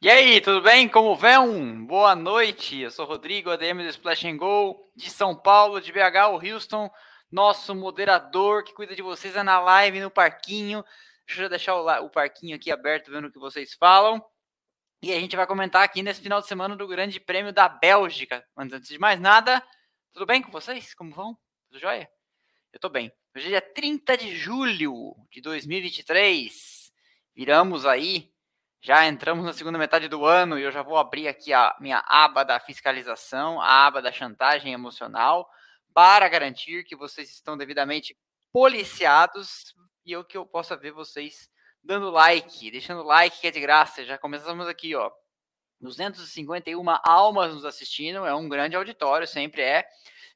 E aí, tudo bem? Como vão? Boa noite. Eu sou Rodrigo, ADM do Splash and Go, de São Paulo, de BH, o Houston, nosso moderador que cuida de vocês é na live, no parquinho. Deixa eu deixar o, o parquinho aqui aberto, vendo o que vocês falam. E a gente vai comentar aqui nesse final de semana do Grande Prêmio da Bélgica. Mas antes de mais nada, tudo bem com vocês? Como vão? Tudo jóia? Eu tô bem. Hoje é dia 30 de julho de 2023. Viramos aí já entramos na segunda metade do ano e eu já vou abrir aqui a minha aba da fiscalização, a aba da chantagem emocional, para garantir que vocês estão devidamente policiados e eu que eu possa ver vocês dando like, deixando like que é de graça. Já começamos aqui, ó. 251 almas nos assistindo, é um grande auditório, sempre é.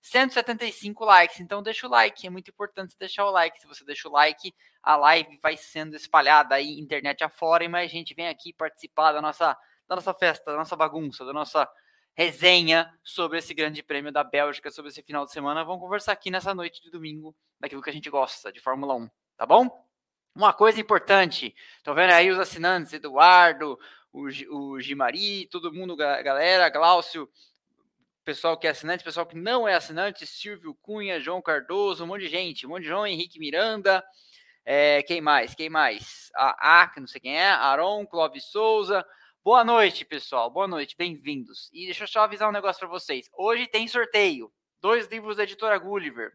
175 likes. Então deixa o like, é muito importante deixar o like. Se você deixa o like, a live vai sendo espalhada aí internet afora e mais gente vem aqui participar da nossa da nossa festa, da nossa bagunça, da nossa resenha sobre esse grande prêmio da Bélgica, sobre esse final de semana. Vamos conversar aqui nessa noite de domingo daquilo que a gente gosta de Fórmula 1, tá bom? Uma coisa importante, tô vendo aí os assinantes, Eduardo, o, o Gimari, todo mundo, galera, Glaucio, pessoal que é assinante, pessoal que não é assinante, Silvio Cunha, João Cardoso, um monte de gente, um monte de João Henrique Miranda, é, quem mais? Quem mais? A, a que não sei quem é, Aron, Clóvis Souza. Boa noite, pessoal. Boa noite, bem-vindos. E deixa eu só avisar um negócio para vocês. Hoje tem sorteio. Dois livros da editora Gulliver.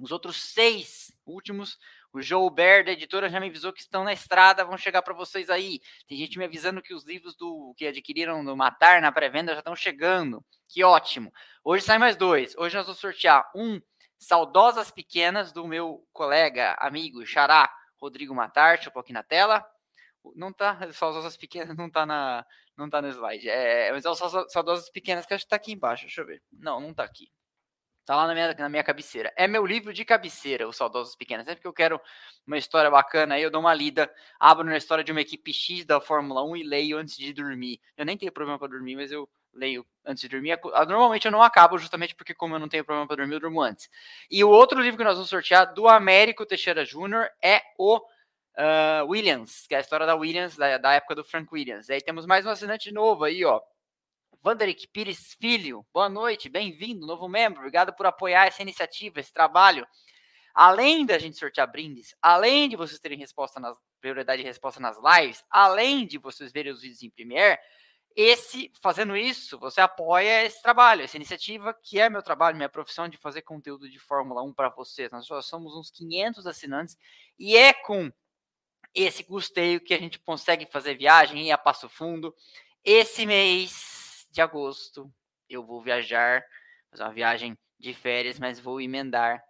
Os outros seis últimos, o Joe Bear da editora já me avisou que estão na estrada, vão chegar para vocês aí. Tem gente me avisando que os livros do que adquiriram no Matar na pré-venda já estão chegando. Que ótimo. Hoje sai mais dois. Hoje nós vamos sortear um Saudosas Pequenas do meu colega, amigo, xará, Rodrigo Matar. Deixa eu pôr aqui na tela. Não tá, Saudosas Pequenas não tá na, não tá no slide. É, mas é o Saudosas Pequenas que acho que tá aqui embaixo. Deixa eu ver. Não, não tá aqui. Tá lá na minha, na minha cabeceira. É meu livro de cabeceira, Os Saudosos Pequenos. Sempre que eu quero uma história bacana, aí eu dou uma lida, abro na história de uma equipe X da Fórmula 1 e leio antes de dormir. Eu nem tenho problema para dormir, mas eu leio antes de dormir. Ah, normalmente eu não acabo, justamente porque, como eu não tenho problema para dormir, eu durmo antes. E o outro livro que nós vamos sortear do Américo Teixeira Júnior é o uh, Williams, que é a história da Williams, da, da época do Frank Williams. Aí temos mais um assinante novo aí, ó. Vanderick Pires Filho, boa noite, bem-vindo, novo membro, obrigado por apoiar essa iniciativa, esse trabalho. Além da gente sortear brindes, além de vocês terem resposta nas, prioridade de resposta nas lives, além de vocês verem os vídeos em Premiere, esse, fazendo isso, você apoia esse trabalho, essa iniciativa, que é meu trabalho, minha profissão de fazer conteúdo de Fórmula 1 para vocês. Nós só somos uns 500 assinantes e é com esse custeio que a gente consegue fazer viagem, ir a Passo Fundo. Esse mês, de agosto eu vou viajar, fazer uma viagem de férias, mas vou emendar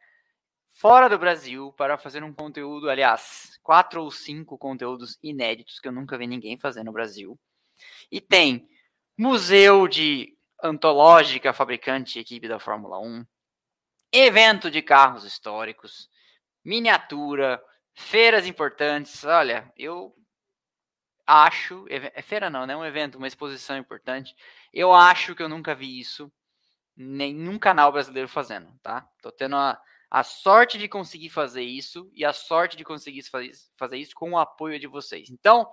fora do Brasil para fazer um conteúdo, aliás, quatro ou cinco conteúdos inéditos que eu nunca vi ninguém fazer no Brasil. E tem museu de antológica fabricante equipe da Fórmula 1, evento de carros históricos, miniatura, feiras importantes. Olha, eu acho, é feira não, né? Um evento, uma exposição importante. Eu acho que eu nunca vi isso nenhum canal brasileiro fazendo, tá? Tô tendo a, a sorte de conseguir fazer isso e a sorte de conseguir fazer, fazer isso com o apoio de vocês. Então,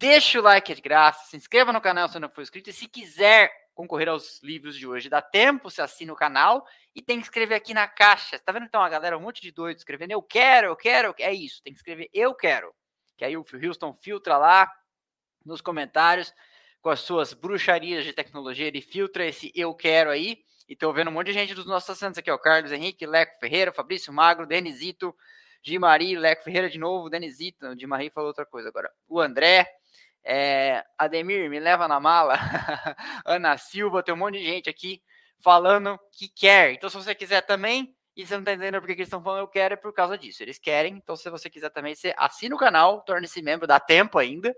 deixa o like de graça, se inscreva no canal se não for inscrito e se quiser concorrer aos livros de hoje, dá tempo, você assina o canal e tem que escrever aqui na caixa. Tá vendo então a galera, um monte de doido escrevendo eu quero, eu quero, é isso, tem que escrever eu quero. Que aí o Houston filtra lá nos comentários com as suas bruxarias de tecnologia. Ele filtra esse eu quero aí. E tô vendo um monte de gente dos nossos assinantes aqui, ó. Carlos Henrique, Leco Ferreira, Fabrício Magro, Denizito, Gimari, Leco Ferreira de novo, Denizito. O Gimari falou outra coisa agora. O André, é, Ademir, me leva na mala. Ana Silva, tem um monte de gente aqui falando que quer. Então, se você quiser também, e você não tá entendendo porque eles estão falando eu quero, é por causa disso. Eles querem. Então, se você quiser também, você assina o canal, torne-se membro, dá tempo ainda.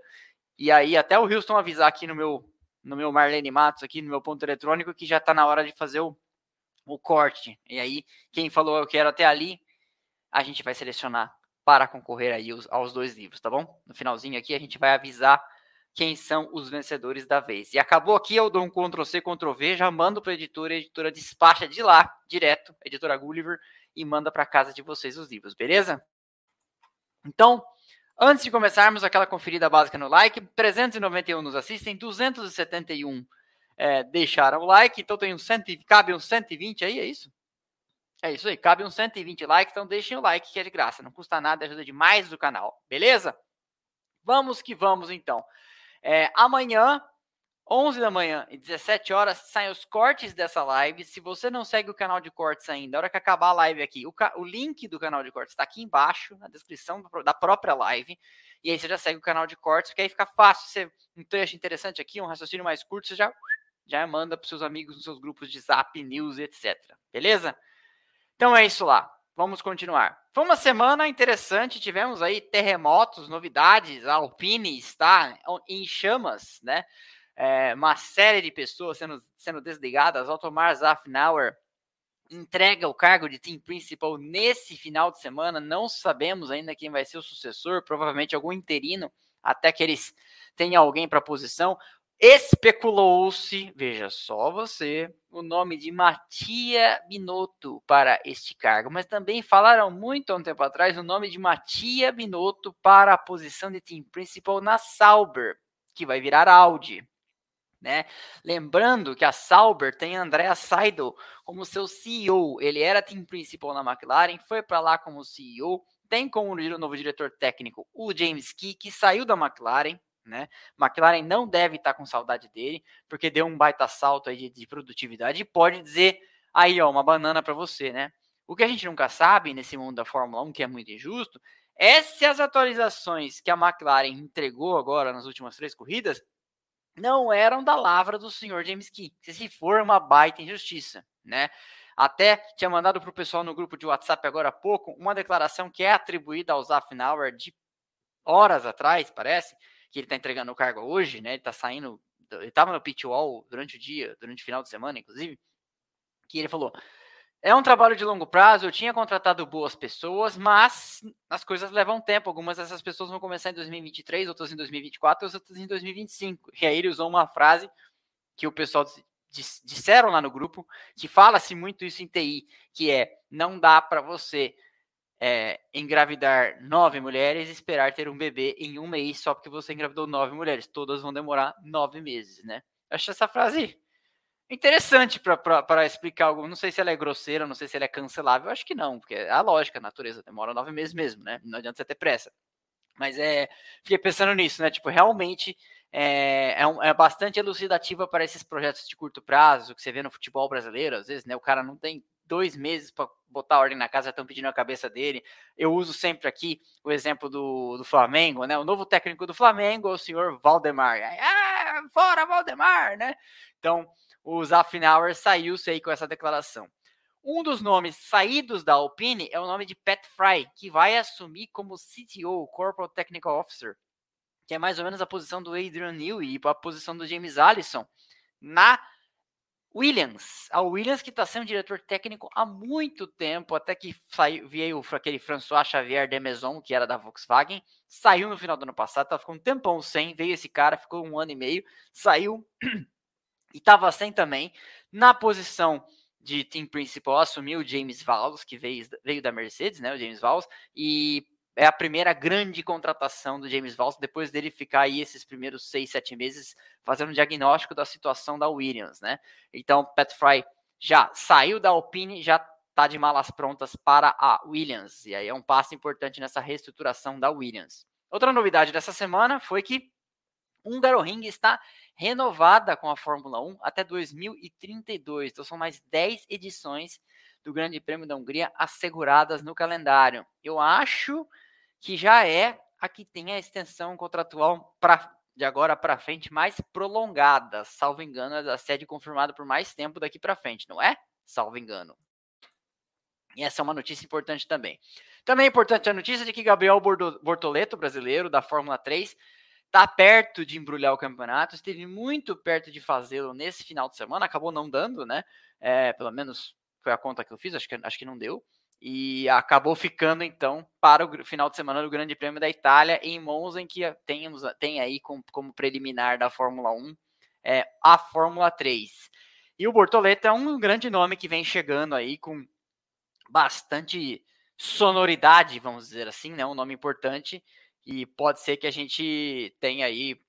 E aí, até o Houston avisar aqui no meu, no meu Marlene Matos, aqui no meu ponto eletrônico, que já está na hora de fazer o, o corte. E aí, quem falou eu quero até ali, a gente vai selecionar para concorrer aí aos, dois livros, tá bom? No finalzinho aqui, a gente vai avisar quem são os vencedores da vez. E acabou aqui, eu dou um Ctrl C, Ctrl V, já mando para a editora, a editora despacha de lá, direto, editora Gulliver, e manda para casa de vocês os livros, beleza? Então, Antes de começarmos, aquela conferida básica no like. 391 nos assistem, 271 é, deixaram o like, então tem um cento, cabe uns 120 aí, é isso? É isso aí, cabe uns 120 likes, então deixem o like que é de graça, não custa nada, ajuda demais o canal, beleza? Vamos que vamos então. É, amanhã, 11 da manhã e 17 horas, saem os cortes dessa live. Se você não segue o canal de cortes ainda, na hora que acabar a live aqui, o, o link do canal de cortes está aqui embaixo, na descrição da própria live. E aí você já segue o canal de cortes, porque aí fica fácil. Você, um trecho interessante aqui, um raciocínio mais curto, você já, já manda para seus amigos nos seus grupos de zap, news, etc. Beleza? Então é isso lá. Vamos continuar. Foi uma semana interessante, tivemos aí terremotos, novidades, a Alpine está em chamas, né? É, uma série de pessoas sendo, sendo desligadas. Altomar Zafnauer entrega o cargo de team principal nesse final de semana. Não sabemos ainda quem vai ser o sucessor, provavelmente algum interino, até que eles tenham alguém para a posição. Especulou-se, veja só você, o nome de Matia Binotto para este cargo, mas também falaram muito há um tempo atrás o nome de Matia Binotto para a posição de team principal na Sauber, que vai virar Audi. Né? Lembrando que a Sauber tem Andrea Seidel como seu CEO. Ele era team principal na McLaren, foi para lá como CEO. Tem como novo diretor técnico o James Key, que saiu da McLaren, né? McLaren não deve estar com saudade dele, porque deu um baita salto aí de, de produtividade e pode dizer aí, ó, uma banana para você, né? O que a gente nunca sabe nesse mundo da Fórmula 1, que é muito injusto, é se as atualizações que a McLaren entregou agora nas últimas três corridas não eram da lavra do senhor James Key. Se for uma baita injustiça, né? Até tinha mandado para o pessoal no grupo de WhatsApp agora há pouco uma declaração que é atribuída ao Zafnauer de horas atrás, parece, que ele está entregando o cargo hoje, né? Ele está saindo, ele estava no pit wall durante o dia, durante o final de semana, inclusive, que ele falou: é um trabalho de longo prazo, eu tinha contratado boas pessoas, mas as coisas levam tempo. Algumas dessas pessoas vão começar em 2023, outras em 2024, outras em 2025. E aí ele usou uma frase que o pessoal disseram lá no grupo, que fala-se muito isso em TI, que é não dá para você é, engravidar nove mulheres e esperar ter um bebê em um mês só porque você engravidou nove mulheres. Todas vão demorar nove meses, né? Eu acho essa frase interessante para explicar algo. Não sei se ela é grosseira, não sei se ela é cancelável. Acho que não, porque é a lógica, a natureza demora nove meses mesmo, né? Não adianta você ter pressa. Mas é, fiquei pensando nisso, né? Tipo, realmente é, é, um, é, bastante elucidativa para esses projetos de curto prazo que você vê no futebol brasileiro. Às vezes, né? O cara não tem dois meses para botar ordem na casa, estão pedindo a cabeça dele. Eu uso sempre aqui o exemplo do, do Flamengo, né? O novo técnico do Flamengo, o senhor Valdemar. Ah, fora Valdemar, né? Então, o Zafnauer saiu-se com essa declaração. Um dos nomes saídos da Alpine é o nome de Pat Fry, que vai assumir como CTO, Corporate Technical Officer, que é mais ou menos a posição do Adrian Newey e a posição do James Allison na Williams, a Williams que está sendo diretor técnico há muito tempo, até que saiu, veio aquele François Xavier de Maison, que era da Volkswagen, saiu no final do ano passado, tá ficou um tempão sem, veio esse cara, ficou um ano e meio, saiu e estava sem também. Na posição de team principal assumiu o James Valls, que veio, veio da Mercedes, né, o James Valls, e é a primeira grande contratação do James Valls, depois dele ficar aí esses primeiros seis, sete meses fazendo um diagnóstico da situação da Williams, né? Então, Pat Fry já saiu da Alpine, já está de malas prontas para a Williams, e aí é um passo importante nessa reestruturação da Williams. Outra novidade dessa semana foi que Hungaroring está renovada com a Fórmula 1 até 2032, então são mais 10 edições do Grande Prêmio da Hungria asseguradas no calendário. Eu acho que já é a que tem a extensão contratual pra, de agora para frente mais prolongada. Salvo engano, é a sede confirmada por mais tempo daqui para frente, não é? Salvo engano. E essa é uma notícia importante também. Também é importante a notícia de que Gabriel Bortoleto, brasileiro da Fórmula 3, está perto de embrulhar o campeonato, esteve muito perto de fazê-lo nesse final de semana, acabou não dando, né? É, pelo menos foi a conta que eu fiz, acho que, acho que não deu e acabou ficando então para o final de semana do Grande Prêmio da Itália em Monza, em que temos, tem aí como, como preliminar da Fórmula 1 é, a Fórmula 3. E o Bortoleto é um grande nome que vem chegando aí com bastante sonoridade, vamos dizer assim, né? um nome importante E pode ser que a gente tenha aí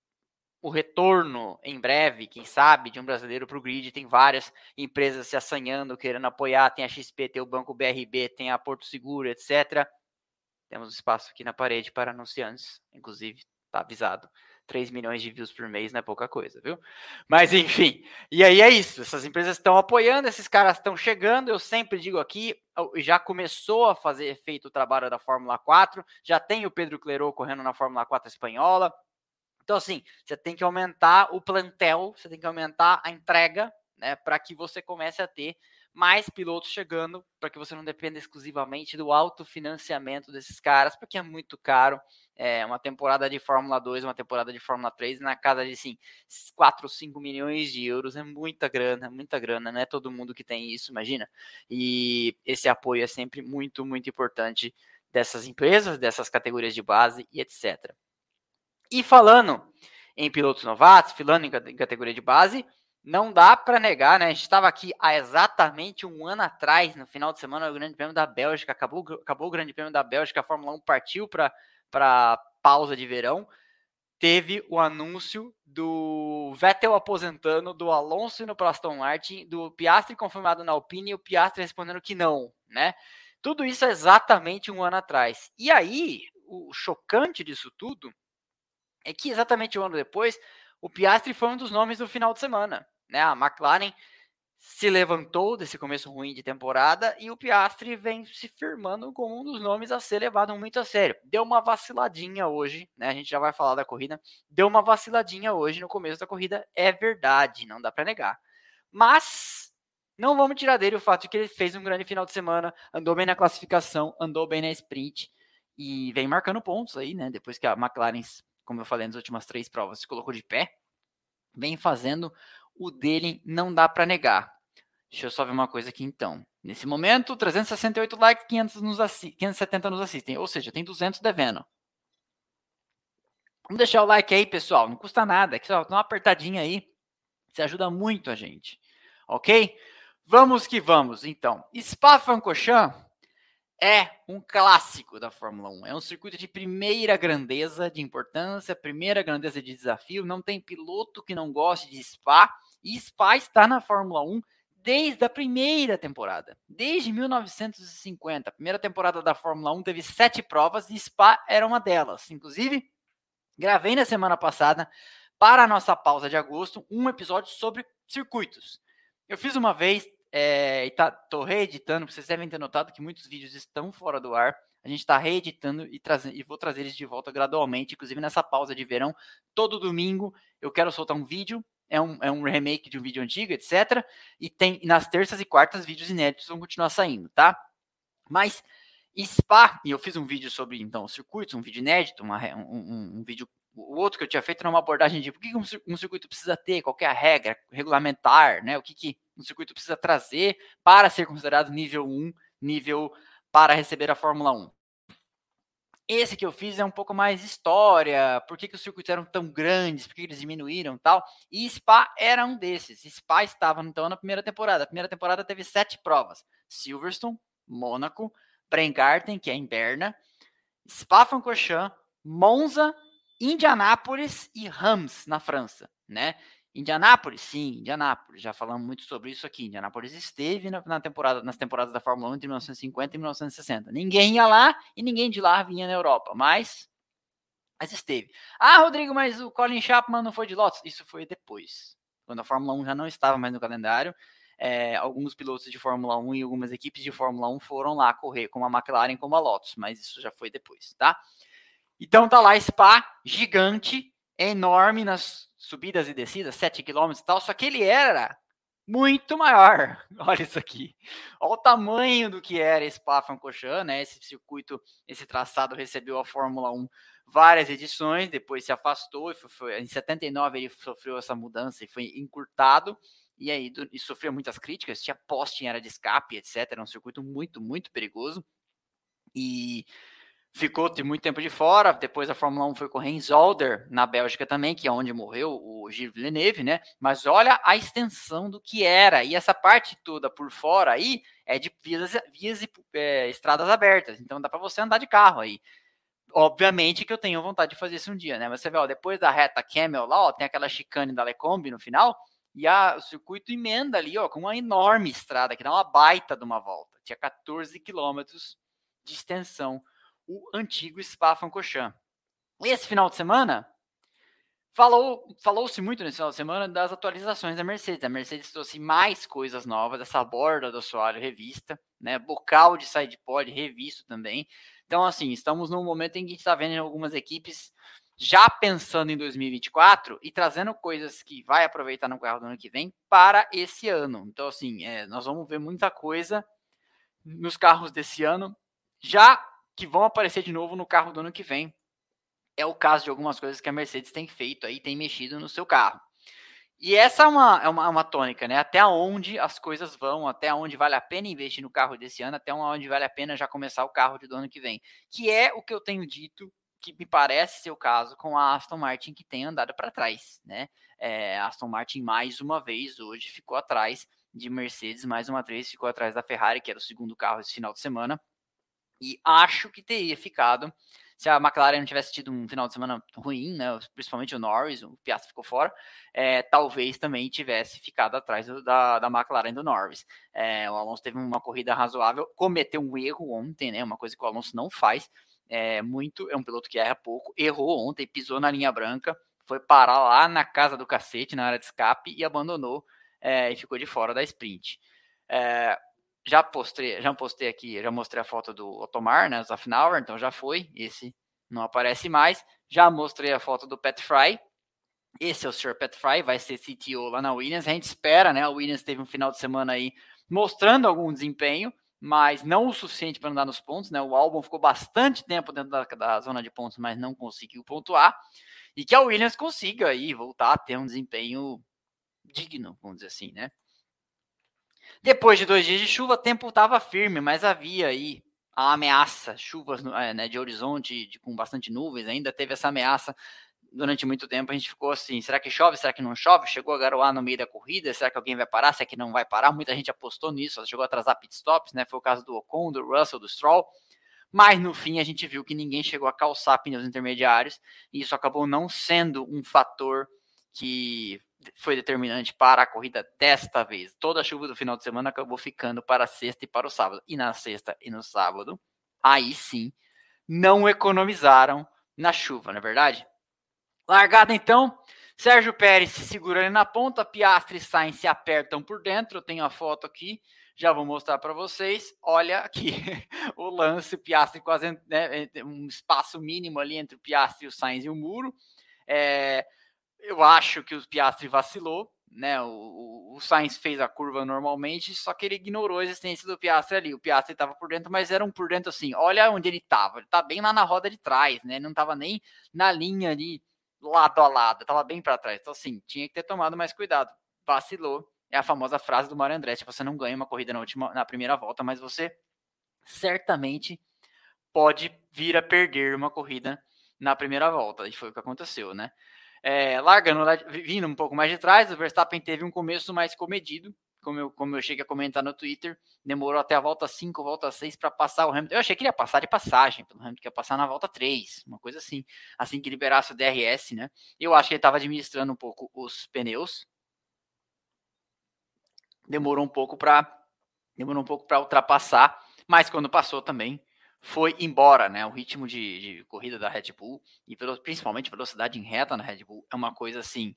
o retorno em breve, quem sabe, de um brasileiro para o grid. Tem várias empresas se assanhando, querendo apoiar. Tem a XP, tem o Banco BRB, tem a Porto Seguro, etc. Temos espaço aqui na parede para anunciantes, inclusive, está avisado. 3 milhões de views por mês não é pouca coisa, viu? Mas enfim, e aí é isso. Essas empresas estão apoiando, esses caras estão chegando. Eu sempre digo aqui, já começou a fazer efeito o trabalho da Fórmula 4, já tem o Pedro Clerot correndo na Fórmula 4 espanhola, então, assim, você tem que aumentar o plantel, você tem que aumentar a entrega, né, para que você comece a ter mais pilotos chegando, para que você não dependa exclusivamente do autofinanciamento desses caras, porque é muito caro. É uma temporada de Fórmula 2, uma temporada de Fórmula 3, na casa de assim, 4 ou 5 milhões de euros, é muita grana, muita grana, não é todo mundo que tem isso, imagina. E esse apoio é sempre muito, muito importante dessas empresas, dessas categorias de base e etc. E falando em pilotos novatos, falando em categoria de base, não dá para negar, né? A gente estava aqui há exatamente um ano atrás, no final de semana, o Grande Prêmio da Bélgica, acabou, acabou o Grande Prêmio da Bélgica, a Fórmula 1 partiu para pausa de verão. Teve o anúncio do Vettel aposentando, do Alonso indo para Martin, do Piastri confirmado na Alpine e o Piastri respondendo que não, né? Tudo isso é exatamente um ano atrás. E aí, o chocante disso tudo é que exatamente um ano depois, o Piastri foi um dos nomes do final de semana. Né? A McLaren se levantou desse começo ruim de temporada e o Piastri vem se firmando como um dos nomes a ser levado muito a sério. Deu uma vaciladinha hoje, né? A gente já vai falar da corrida. Deu uma vaciladinha hoje no começo da corrida, é verdade, não dá para negar. Mas não vamos tirar dele o fato de que ele fez um grande final de semana, andou bem na classificação, andou bem na sprint e vem marcando pontos aí, né? Depois que a McLaren como eu falei nas últimas três provas, se colocou de pé, vem fazendo o dele, não dá para negar. Deixa eu só ver uma coisa aqui então. Nesse momento, 368 likes, 500 nos 570 nos assistem, ou seja, tem 200 devendo. Vamos deixar o like aí, pessoal, não custa nada, que só dá uma apertadinha aí, você ajuda muito a gente, ok? Vamos que vamos, então. Spa-Francorchamps é um clássico da Fórmula 1. É um circuito de primeira grandeza de importância, primeira grandeza de desafio. Não tem piloto que não goste de Spa. E Spa está na Fórmula 1 desde a primeira temporada, desde 1950. A primeira temporada da Fórmula 1 teve sete provas e Spa era uma delas. Inclusive, gravei na semana passada, para a nossa pausa de agosto, um episódio sobre circuitos. Eu fiz uma vez, é, e tá, tô reeditando, vocês devem ter notado que muitos vídeos estão fora do ar. A gente está reeditando e, trazendo, e vou trazer eles de volta gradualmente, inclusive nessa pausa de verão. Todo domingo eu quero soltar um vídeo, é um, é um remake de um vídeo antigo, etc. E tem nas terças e quartas vídeos inéditos vão continuar saindo, tá? Mas Spa, e eu fiz um vídeo sobre então circuitos, um vídeo inédito, uma, um, um, um vídeo o outro que eu tinha feito era uma abordagem de o que um circuito precisa ter, qual é a regra regulamentar, né? O que, que um circuito precisa trazer para ser considerado nível 1, nível para receber a Fórmula 1. Esse que eu fiz é um pouco mais história, por que, que os circuitos eram tão grandes, por que eles diminuíram tal. E Spa era um desses. Spa estava então na primeira temporada. A primeira temporada teve sete provas: Silverstone, Mônaco, Bremgarten, que é em Berna, Spa-Francorchamps, Monza Indianápolis e Rams, na França, né? Indianápolis, sim, Indianápolis, já falamos muito sobre isso aqui. Indianápolis esteve na, na, temporada, nas temporadas da Fórmula 1 entre 1950 e 1960. Ninguém ia lá e ninguém de lá vinha na Europa, mas, mas esteve. Ah, Rodrigo, mas o Colin Chapman não foi de Lotus? Isso foi depois, quando a Fórmula 1 já não estava mais no calendário. É, alguns pilotos de Fórmula 1 e algumas equipes de Fórmula 1 foram lá correr, como a McLaren, como a Lotus, mas isso já foi depois, tá? Então tá lá Spa, gigante, enorme nas subidas e descidas, 7 km e tal, só que ele era muito maior. Olha isso aqui. Olha o tamanho do que era Spa-Francorchamps, né? Esse circuito, esse traçado recebeu a Fórmula 1 várias edições, depois se afastou e foi, foi, em 79 ele sofreu essa mudança e foi encurtado. E aí e sofreu muitas críticas, tinha poste em área de escape, etc. Era um circuito muito, muito perigoso. E ficou de muito tempo de fora. Depois a Fórmula 1 foi correr em Zolder, na Bélgica também, que é onde morreu o Gilles Villeneuve, né? Mas olha a extensão do que era. E essa parte toda por fora aí é de vias, vias e é, estradas abertas. Então dá para você andar de carro aí. obviamente que eu tenho vontade de fazer isso um dia, né? Mas você vê, ó, depois da reta Camel lá, ó, tem aquela chicane da Lecombe no final, e a, o circuito emenda ali, ó, com uma enorme estrada, que dá uma baita de uma volta. Tinha 14 quilômetros de extensão, o antigo Spa-Francorchamps. Esse final de semana, falou, falou-se muito nesse final de semana das atualizações da Mercedes. A Mercedes trouxe mais coisas novas, essa borda do assoalho revista, né, bocal de sidepod revisto também. Então, assim, estamos num momento em que a gente está vendo algumas equipes já pensando em 2024 e trazendo coisas que vai aproveitar no carro do ano que vem para esse ano. Então, assim, é, nós vamos ver muita coisa nos carros desse ano, já que vão aparecer de novo no carro do ano que vem. É o caso de algumas coisas que a Mercedes tem feito aí, tem mexido no seu carro. E essa é uma, é uma, uma tônica, né? Até onde as coisas vão, até onde vale a pena investir no carro desse ano, até onde vale a pena já começar o carro do ano que vem. Que é o que eu tenho dito, que me parece ser o caso com a Aston Martin, que tem andado para trás, né? É, Aston Martin, mais uma vez, hoje ficou atrás de Mercedes, mais uma vez ficou atrás da Ferrari, que era o segundo carro esse final de semana. E acho que teria ficado se a McLaren não tivesse tido um final de semana ruim, né, principalmente o Norris, o Piastri ficou fora, é, talvez também tivesse ficado atrás do, da, da McLaren do Norris. É, o Alonso teve uma corrida razoável, cometeu um erro ontem, né, uma coisa que o Alonso não faz, é, muito, é um piloto que erra pouco, errou ontem, pisou na linha branca, foi parar lá na casa do cacete, na área de escape, e abandonou é, e ficou de fora da sprint. É, já postei, já postei aqui, já mostrei a foto do Otomar, né, Zafnauer, então já foi, esse não aparece mais. Já mostrei a foto do Pat Fry, esse é o Sr. Pat Fry, vai ser CTO lá na Williams. A gente espera, né? A Williams teve um final de semana aí mostrando algum desempenho, mas não o suficiente para andar nos pontos, né? O álbum ficou bastante tempo dentro da, da, zona de pontos, mas não conseguiu pontuar. E que a Williams consiga aí voltar a ter um desempenho digno, vamos dizer assim, né? Depois de dois dias de chuva, o tempo estava firme, mas havia aí a ameaça, chuvas é, né, de horizonte de, com bastante nuvens, ainda teve essa ameaça durante muito tempo. A gente ficou assim: será que chove? Será que não chove? Chegou a garoar no meio da corrida? Será que alguém vai parar? Será que não vai parar? Muita gente apostou nisso, chegou a atrasar pitstops, né? Foi o caso do Ocon, do Russell, do Stroll. Mas no fim a gente viu que ninguém chegou a calçar pneus intermediários e isso acabou não sendo um fator que foi determinante para a corrida desta vez. Toda a chuva do final de semana acabou ficando para sexta e para o sábado. E na sexta e no sábado, aí sim, não economizaram na chuva, não é verdade? Largada então, Sérgio Pérez se segura ali na ponta, Piastri e Sainz se apertam por dentro. Eu tenho a foto aqui, já vou mostrar para vocês. Olha aqui o lance, Piastri quase né, um espaço mínimo ali entre o Piastri, o Sainz e o muro. É, eu acho que o Piastri vacilou, né? O, o, Sainz fez a curva normalmente, só que ele ignorou a existência do Piastri ali. O Piastri estava por dentro, mas era um por dentro assim. Olha onde ele estava. Ele tá bem lá na roda de trás, né? Não estava nem na linha ali lado a lado, estava bem para trás. Então assim, tinha que ter tomado mais cuidado. Vacilou. É a famosa frase do Mário Andretti: você não ganha uma corrida na última, na primeira volta, mas você certamente pode vir a perder uma corrida na primeira volta. E foi o que aconteceu, né? É, largando, vindo um pouco mais de trás, o Verstappen teve um começo mais comedido, como eu, como eu cheguei a comentar no Twitter, demorou até a volta 5, volta 6 para passar o Hamilton. Eu achei que ele ia passar de passagem pelo Hamilton, que ia passar na volta 3, uma coisa assim, assim que liberasse o DRS, né? Eu acho que ele estava administrando um pouco os pneus. Demorou um pouco para demorou um pouco para ultrapassar, mas quando passou também foi embora, né? O ritmo de, de corrida da Red Bull e principalmente velocidade em reta na Red Bull é uma coisa assim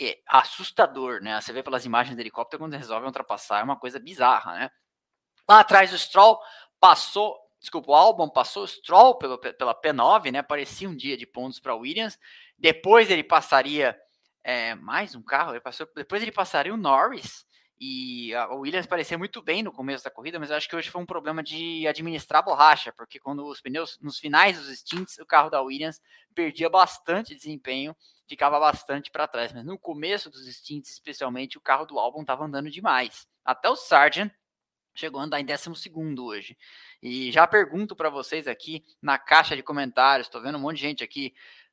é assustador, né? Você vê pelas imagens do helicóptero quando resolve ultrapassar, é uma coisa bizarra, né? Lá atrás o Stroll passou, desculpa, o Albon passou o Stroll pelo, pela P9, né? Parecia um dia de pontos para Williams. Depois ele passaria é, mais um carro, ele passou, depois ele passaria o Norris e a Williams parecia muito bem no começo da corrida, mas acho que hoje foi um problema de administrar borracha, porque quando os pneus, nos finais dos stints, o carro da Williams perdia bastante desempenho, ficava bastante para trás. Mas no começo dos stints, especialmente, o carro do Albon estava andando demais. Até o Sargent chegou a andar em 12 hoje. E já pergunto para vocês aqui na caixa de comentários, estou vendo um monte de gente aqui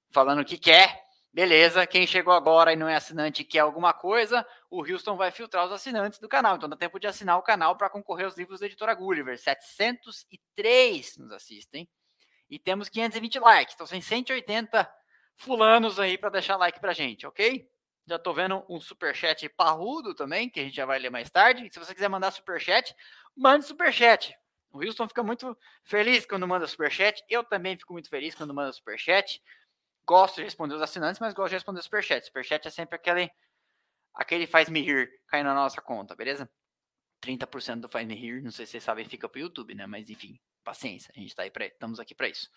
falando que quer Beleza, quem chegou agora e não é assinante e quer alguma coisa, o Houston vai filtrar os assinantes do canal. Então dá tempo de assinar o canal para concorrer aos livros da editora Gulliver. 703 nos assistem. e temos 520 likes. Então, tem 180 fulanos aí para deixar like pra gente, ok? Já tô vendo um superchat parrudo também, que a gente já vai ler mais tarde. Se você quiser mandar superchat, mande superchat. O Wilson fica muito feliz quando manda superchat. Eu também fico muito feliz quando manda superchat. Gosto de responder os assinantes, mas gosto de responder superchat. Superchat é sempre aquele, aquele faz-me rir cair na nossa conta, beleza? 30% do faz-me rir, não sei se vocês sabem, fica pro YouTube, né? Mas enfim, paciência, a gente tá aí pra, estamos aqui para isso.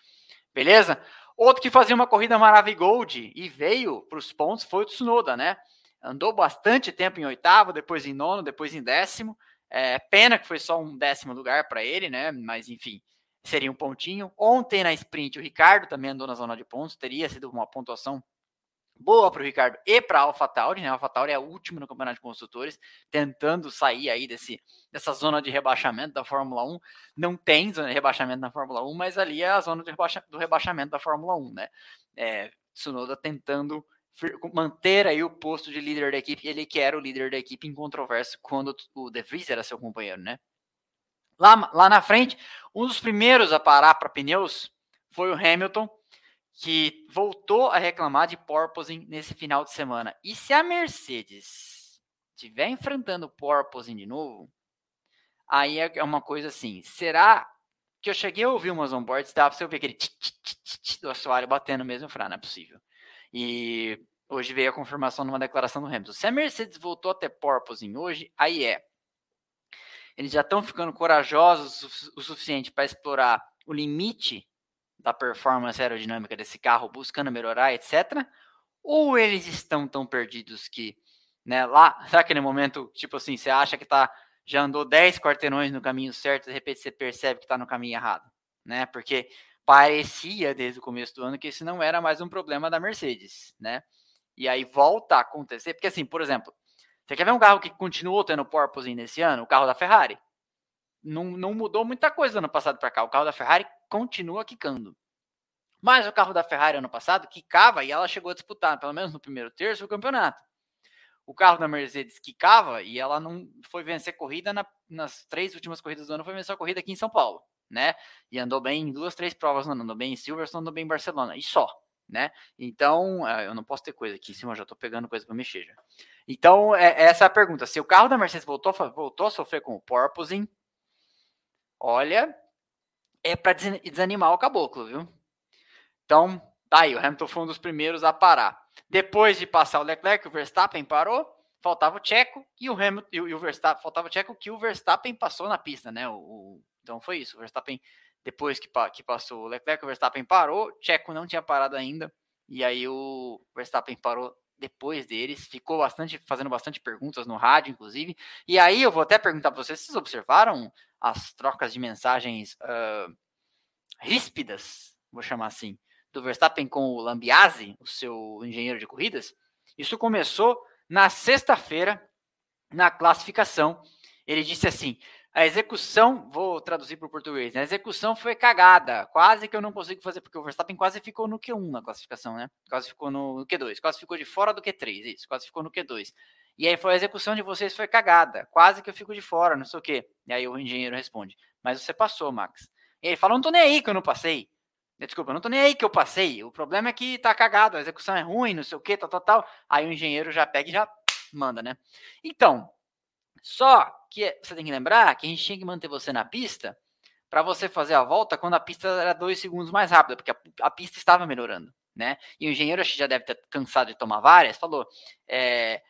Beleza? Outro que fazia uma corrida Maravigold e veio para os pontos foi o Tsunoda, né? Andou bastante tempo em oitavo, depois em nono, depois em décimo. É, pena que foi só um décimo lugar para ele, né? Mas enfim, seria um pontinho. Ontem na sprint, o Ricardo também andou na zona de pontos, teria sido uma pontuação boa para o Ricardo e para a AlphaTauri, né? A AlphaTauri é a última no Campeonato de Construtores, tentando sair aí desse, dessa zona de rebaixamento da Fórmula 1. Não tem zona de rebaixamento na Fórmula 1, mas ali é a zona rebaixa, do rebaixamento da Fórmula 1, né? É, Tsunoda tentando manter aí o posto de líder da equipe, ele que era o líder da equipe em controverso quando o De Vries era seu companheiro, né? Lá, lá na frente, um dos primeiros a parar para pneus foi o Hamilton, que voltou a reclamar de porpoising nesse final de semana. E se a Mercedes estiver enfrentando porpoising de novo, aí é uma coisa assim, será que eu cheguei a ouvir umas onboards, dá para você ouvir aquele tch, tch, tch, do assoalho batendo mesmo, eu ah, não é possível. E hoje veio a confirmação numa declaração do Hamilton. Se a Mercedes voltou a ter porpoising hoje, aí é. Eles já estão ficando corajosos o suficiente para explorar o limite da performance aerodinâmica desse carro, buscando melhorar, etc. Ou eles estão tão perdidos que, né, lá, sabe aquele momento, tipo assim, você acha que tá, já andou 10 quarteirões no caminho certo, de repente você percebe que está no caminho errado, né? Porque parecia desde o começo do ano que esse não era mais um problema da Mercedes, né? E aí volta a acontecer, porque assim, por exemplo, você quer ver um carro que continuou tendo porpoising nesse ano? O carro da Ferrari. Não, não mudou muita coisa do ano passado para cá. O carro da Ferrari continua quicando. Mas o carro da Ferrari ano passado quicava e ela chegou a disputar, pelo menos no primeiro terço, o campeonato. O carro da Mercedes quicava e ela não foi vencer corrida na, nas três últimas corridas do ano, foi vencer a corrida aqui em São Paulo, né? E andou bem em duas, três provas andou bem em Silverstone, andou bem em Barcelona, e só, né? Então, é, eu não posso ter coisa aqui em cima, já tô pegando coisa para mexer já. Então, é, essa é a pergunta. Se o carro da Mercedes voltou, voltou a sofrer com o porpoising, olha, é para desanimar o caboclo, viu? Então, tá aí, o Hamilton foi um dos primeiros a parar. Depois de passar o Leclerc, o Verstappen parou, faltava o Checo e o Hamilton e o Verstappen, faltava o Checo que o Verstappen passou na pista, né? O, o, então foi isso, o Verstappen depois que, que passou o Leclerc, o Verstappen parou, Checo não tinha parado ainda, e aí o Verstappen parou depois deles, ficou bastante fazendo bastante perguntas no rádio, inclusive. E aí eu vou até perguntar para vocês, vocês observaram as trocas de mensagens uh, ríspidas, vou chamar assim, do Verstappen com o Lambiase, o seu engenheiro de corridas? Isso começou na sexta-feira, na classificação. Ele disse assim: a execução, vou traduzir para o português, né? a execução foi cagada, quase que eu não consigo fazer, porque o Verstappen quase ficou no Q1 na classificação, né? Quase ficou no Q2, quase ficou de fora do Q3, isso, quase ficou no Q2. E aí foi a execução de vocês foi cagada, quase que eu fico de fora, não sei o quê. E aí o engenheiro responde, mas você passou, Max. E ele fala, não tô nem aí que eu não passei. Desculpa, não tô nem aí que eu passei. O problema é que tá cagado, a execução é ruim, não sei o quê, tal, tal, tal. Aí o engenheiro já pega e já manda, né? Então, só que você tem que lembrar que a gente tinha que manter você na pista para você fazer a volta quando a pista era dois segundos mais rápida, porque a, a pista estava melhorando, né? E o engenheiro acho que já deve ter cansado de tomar várias, falou, é,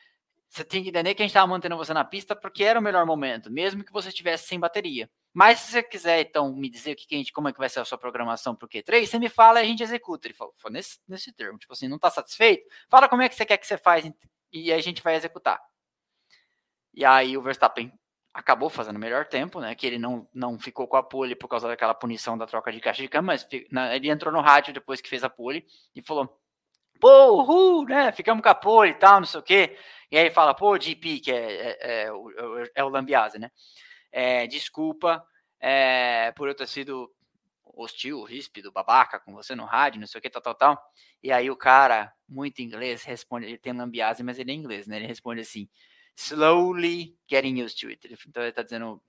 você tem que entender que a gente estava mantendo você na pista porque era o melhor momento, mesmo que você estivesse sem bateria. Mas se você quiser, então, me dizer o que, que a gente, como é que vai ser a sua programação para o Q3, você me fala e a gente executa. Ele falou, nesse, nesse termo, tipo assim, não está satisfeito? Fala como é que você quer que você faz e a gente vai executar. E aí o Verstappen acabou fazendo o melhor tempo, né? Que ele não, não ficou com a pole por causa daquela punição da troca de caixa de câmbio, mas ele entrou no rádio depois que fez a pole e falou: pô, uhul, né? Ficamos com a pole e tal, não sei o quê. E aí fala, pô, GP, que é, é, é, é o Lambiase, né? É, desculpa é, por eu ter sido hostil, ríspido, babaca com você no rádio, não sei o que, tal, tal, tal. E aí o cara, muito inglês, responde, ele tem lambiase, mas ele é inglês, né? Ele responde assim, slowly getting used to it. Então ele tá dizendo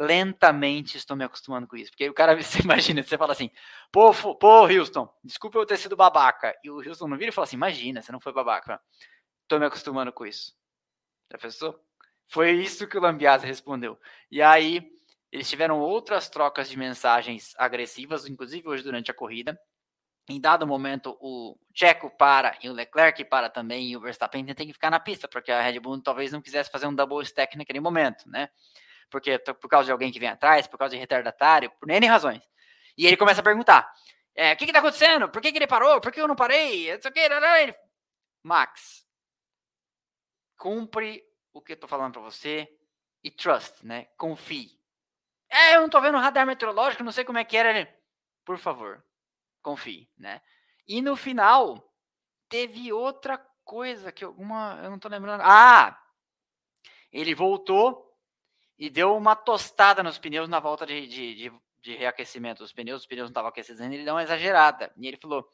lentamente estou me acostumando com isso. Porque o cara, você imagina, você fala assim, pô, pô, Houston, desculpa eu ter sido babaca. E o Houston não vira e fala assim, imagina, você não foi babaca. Estou me acostumando com isso. Já pensou? Foi isso que o Lambiase respondeu. E aí, eles tiveram outras trocas de mensagens agressivas, inclusive hoje durante a corrida. Em dado momento, o Checo para e o Leclerc para também, e o Verstappen tem que ficar na pista, porque a Red Bull talvez não quisesse fazer um double stack naquele momento, né? Porque por causa de alguém que vem atrás, por causa de retardatário, por N razões. E ele começa a perguntar: é, o que está acontecendo? Por que, que, ele parou? Por que eu não parei? Aqui, ele... Max, cumpre o que eu tô falando para você e trust, né? Confie. É, eu não tô vendo o radar meteorológico, não sei como é que era. Ele... Por favor, confie, né? E no final, teve outra coisa que alguma. Eu não tô lembrando. Ah! Ele voltou e deu uma tostada nos pneus na volta de, de, de, de reaquecimento dos pneus. Os pneus não estavam aquecidos ainda, ele deu uma exagerada. E ele falou: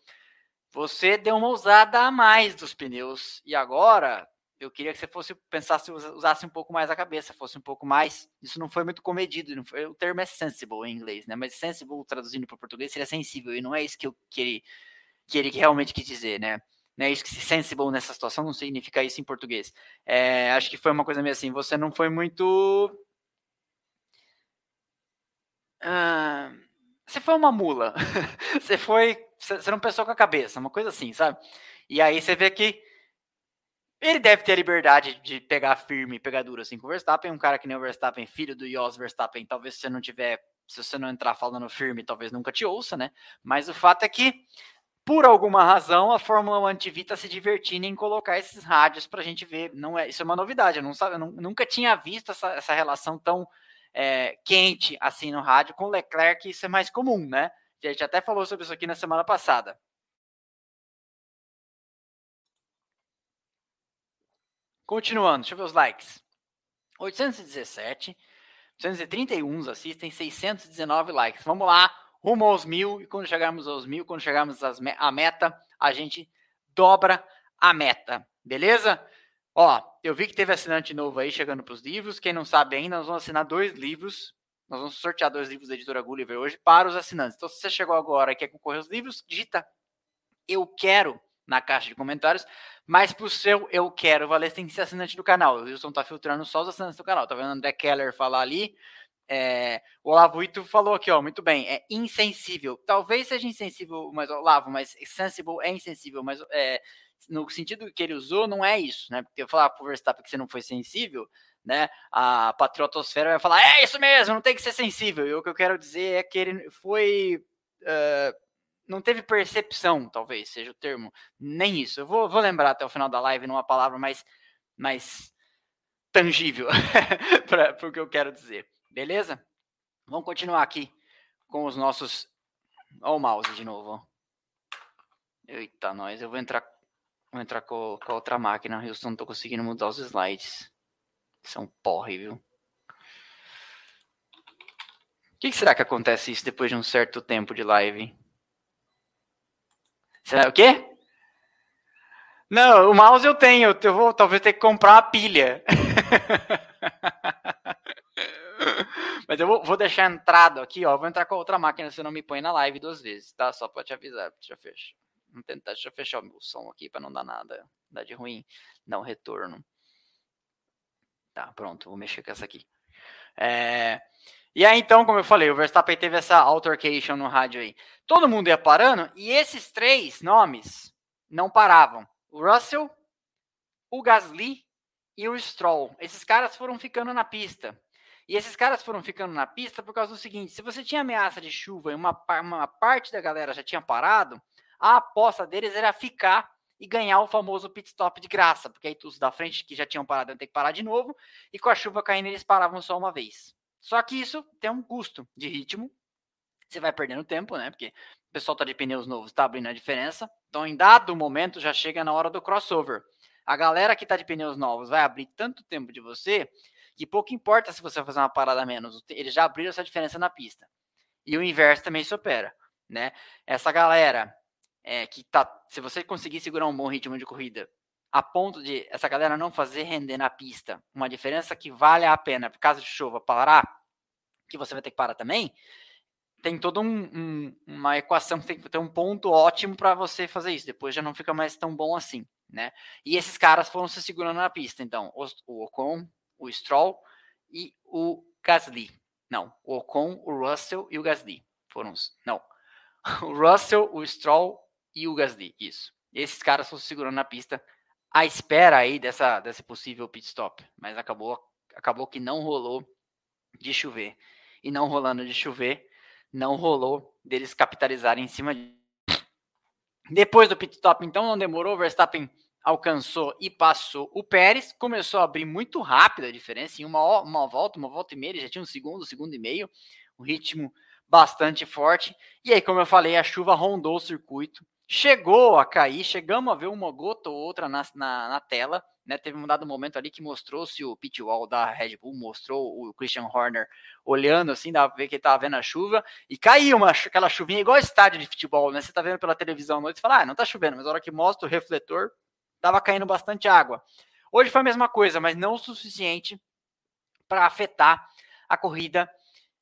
Você deu uma usada a mais dos pneus e agora eu queria que você fosse pensasse, usasse um pouco mais a cabeça, fosse um pouco mais. Isso não foi muito comedido, não foi, o termo é sensible em inglês, né? Mas sensible traduzindo para português seria sensível, e não é isso que, eu, que, ele, que ele realmente quis dizer, né? Não é isso que sensible nessa situação não significa isso em português. É, acho que foi uma coisa meio assim, você não foi muito. Ah, você foi uma mula. você foi. Você não pensou com a cabeça, uma coisa assim, sabe? E aí você vê que ele deve ter a liberdade de pegar firme, pegar duro assim com o Verstappen. Um cara que nem o Verstappen, filho do Jos Verstappen, talvez se você não tiver, se você não entrar falando firme, talvez nunca te ouça, né? Mas o fato é que, por alguma razão, a Fórmula 1 TV está se divertindo em colocar esses rádios para a gente ver. Não é, isso é uma novidade. Eu, não, eu nunca tinha visto essa, essa relação tão é, quente assim no rádio com o Leclerc. Isso é mais comum, né? A gente até falou sobre isso aqui na semana passada. Continuando, deixa eu ver os likes. 817, 831 assistem, 619 likes. Vamos lá, rumo aos mil. E quando chegarmos aos mil, quando chegarmos à meta, a gente dobra a meta. Beleza? Ó, eu vi que teve assinante novo aí chegando para os livros. Quem não sabe ainda, nós vamos assinar dois livros. Nós vamos sortear dois livros da editora Gulliver hoje para os assinantes. Então, se você chegou agora e quer concorrer aos livros, digita eu quero na caixa de comentários. Mas pro seu eu quero valer, tem que ser assinante do canal. O Wilson tá filtrando só os assinantes do canal. Tá vendo o André Keller falar ali? É, o Olavo Ito falou aqui, ó, muito bem, é insensível. Talvez seja insensível, mas Olavo, mas sensible é insensível, mas é, no sentido que ele usou, não é isso, né? Porque eu falar pro Verstappen que você não foi sensível, né? A patriotosfera vai falar, é isso mesmo, não tem que ser sensível. E o que eu quero dizer é que ele foi. Uh, não teve percepção, talvez seja o termo, nem isso. Eu vou, vou lembrar até o final da live numa palavra mais, mais tangível para o que eu quero dizer. Beleza? Vamos continuar aqui com os nossos. Olha o mouse de novo. Eita, nós. Eu vou entrar, vou entrar com, com a outra máquina. Eu não estou conseguindo mudar os slides. São é porre, viu? O que, que será que acontece isso depois de um certo tempo de live? Será o quê? Não, o mouse eu tenho. Eu vou talvez ter que comprar uma pilha. Mas eu vou, vou, deixar entrado aqui, ó. Vou entrar com a outra máquina, você não me põe na live duas vezes, tá? Só pra te avisar. Deixa eu fechar. Vamos tentar, deixa eu fechar o meu som aqui para não dar nada. De ruim. Dar um retorno. Tá, pronto. Vou mexer com essa aqui. É... E aí, então, como eu falei, o Verstappen teve essa altercation no rádio aí. Todo mundo ia parando e esses três nomes não paravam. O Russell, o Gasly e o Stroll. Esses caras foram ficando na pista. E esses caras foram ficando na pista por causa do seguinte: se você tinha ameaça de chuva e uma, uma parte da galera já tinha parado, a aposta deles era ficar e ganhar o famoso pit stop de graça, porque aí os da frente que já tinham parado iam ter que parar de novo, e com a chuva caindo eles paravam só uma vez. Só que isso tem um custo de ritmo. Você vai perdendo tempo, né? Porque o pessoal tá de pneus novos, tá abrindo a diferença. Então, em dado momento, já chega na hora do crossover. A galera que tá de pneus novos vai abrir tanto tempo de você que pouco importa se você vai fazer uma parada menos. Eles já abriram essa diferença na pista. E o inverso também se opera, né? Essa galera é, que tá, se você conseguir segurar um bom ritmo de corrida, a ponto de essa galera não fazer render na pista uma diferença que vale a pena, por caso de chuva, parar, que você vai ter que parar também, tem toda um, um, uma equação que tem que ter um ponto ótimo para você fazer isso. Depois já não fica mais tão bom assim, né? E esses caras foram se segurando na pista. Então, o Ocon, o Stroll e o Gasly. Não, o Ocon, o Russell e o Gasly. Foram os. Não. O Russell, o Stroll e o Gasly. Isso. Esses caras foram se segurando na pista à espera aí dessa, desse possível pit stop. Mas acabou, acabou que não rolou de chover. E não rolando de chover, não rolou deles capitalizarem em cima de. Depois do pit stop, então, não demorou. Verstappen alcançou e passou o Pérez. Começou a abrir muito rápido a diferença. Em uma, uma volta, uma volta e meia, ele já tinha um segundo, segundo e meio. Um ritmo bastante forte. E aí, como eu falei, a chuva rondou o circuito. Chegou a cair, chegamos a ver uma gota ou outra na, na, na tela né, teve um dado momento ali que mostrou-se o pit wall da Red Bull, mostrou o Christian Horner olhando assim, dá pra ver que ele tava vendo a chuva, e caiu uma, aquela chuvinha igual estádio de futebol, né? Você tá vendo pela televisão à noite e fala, ah, não tá chovendo, mas na hora que mostra o refletor, tava caindo bastante água. Hoje foi a mesma coisa, mas não o suficiente para afetar a corrida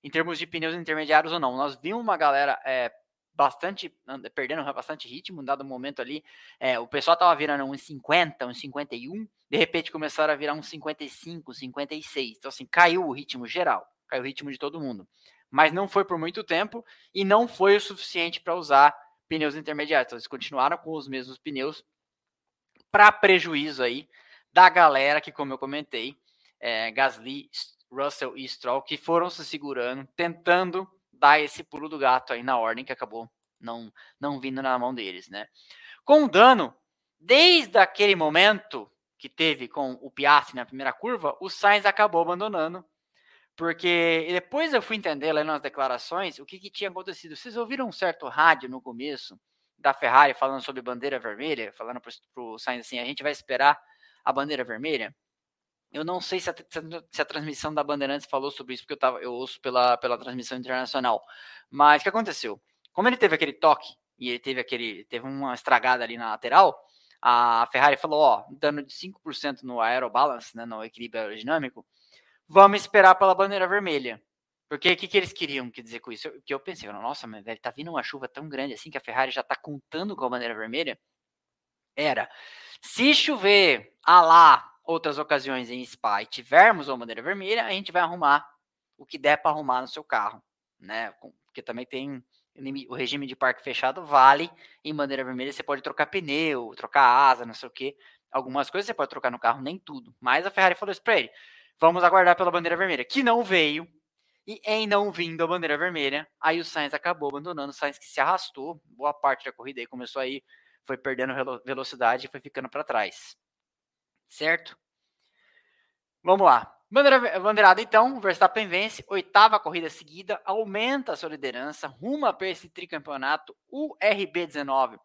em termos de pneus intermediários ou não. Nós vimos uma galera é, bastante, perdendo bastante ritmo, em dado momento ali, é, o pessoal tava virando uns 50, uns 51, de repente começaram a virar uns 55, 56, então assim, caiu o ritmo geral, caiu o ritmo de todo mundo, mas não foi por muito tempo e não foi o suficiente para usar pneus intermediários, então eles continuaram com os mesmos pneus para prejuízo aí da galera que, como eu comentei, é, Gasly, Russell e Stroll, que foram se segurando, tentando dar esse pulo do gato aí na ordem que acabou não, não vindo na mão deles, né? Com o dano, desde aquele momento que teve com o Piastri na primeira curva, o Sainz acabou abandonando, porque depois eu fui entender lá nas declarações o que, que tinha acontecido. Vocês ouviram um certo rádio no começo da Ferrari falando sobre bandeira vermelha, falando para o Sainz assim, a gente vai esperar a bandeira vermelha? Eu não sei se a, se a, transmissão da Bandeirantes falou sobre isso, porque eu, tava, eu ouço pela, pela transmissão internacional. Mas o que aconteceu? Como ele teve aquele toque e ele teve aquele teve uma estragada ali na lateral, a Ferrari falou, ó, dano de 5% no aerobalance, né, no equilíbrio aerodinâmico, vamos esperar pela bandeira vermelha. Porque o que, que eles queriam que dizer com isso? Que eu pensei, nossa, mas velho, tá vindo uma chuva tão grande assim que a Ferrari já tá contando com a bandeira vermelha? Era, se chover a lá outras ocasiões em Spa e tivermos uma bandeira vermelha, a gente vai arrumar o que der para arrumar no seu carro, né? Porque também tem o regime de parque fechado vale em bandeira vermelha, você pode trocar pneu, trocar asa, não sei o que. Algumas coisas você pode trocar no carro, nem tudo. Mas a Ferrari falou isso para ele: vamos aguardar pela bandeira vermelha, que não veio. E em não vindo a bandeira vermelha, aí o Sainz acabou abandonando, o Sainz que se arrastou, boa parte da corrida aí começou aí, foi perdendo velocidade e foi ficando para trás certo? Vamos lá. Bandeira, bandeirada, então, Verstappen vence, oitava corrida seguida, aumenta a sua liderança, ruma para esse tricampeonato, o RB19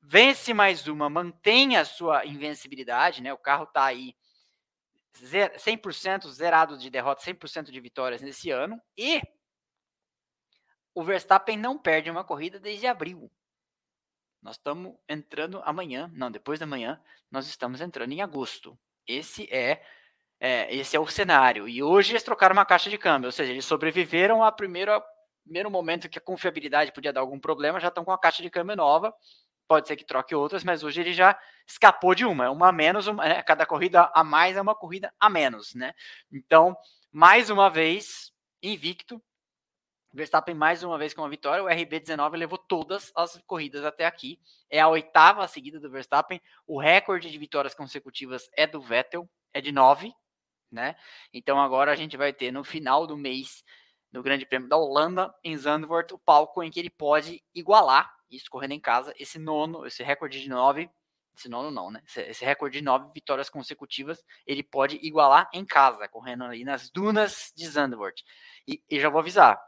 vence mais uma, mantém a sua invencibilidade, né? O carro está aí 100% zerado de derrotas, 100% de vitórias nesse ano, e o Verstappen não perde uma corrida desde abril. Nós estamos entrando amanhã, não, depois da manhã, nós estamos entrando em agosto. Esse é, é, esse é o cenário. E hoje eles trocaram uma caixa de câmbio, ou seja, eles sobreviveram ao primeiro, primeiro momento que a confiabilidade podia dar algum problema, já estão com a caixa de câmbio nova. Pode ser que troque outras, mas hoje ele já escapou de uma. É uma a menos, uma, né? cada corrida a mais é uma corrida a menos, né? Então, mais uma vez, invicto, Verstappen mais uma vez com uma vitória. O RB19 levou todas as corridas até aqui. É a oitava seguida do Verstappen. O recorde de vitórias consecutivas é do Vettel, é de nove, né? Então agora a gente vai ter no final do mês, no Grande Prêmio da Holanda, em Zandvoort, o palco em que ele pode igualar, isso correndo em casa, esse nono, esse recorde de nove, esse nono não, né? Esse, recorde de nove vitórias consecutivas, ele pode igualar em casa, correndo ali nas dunas de Zandvoort. E, e já vou avisar,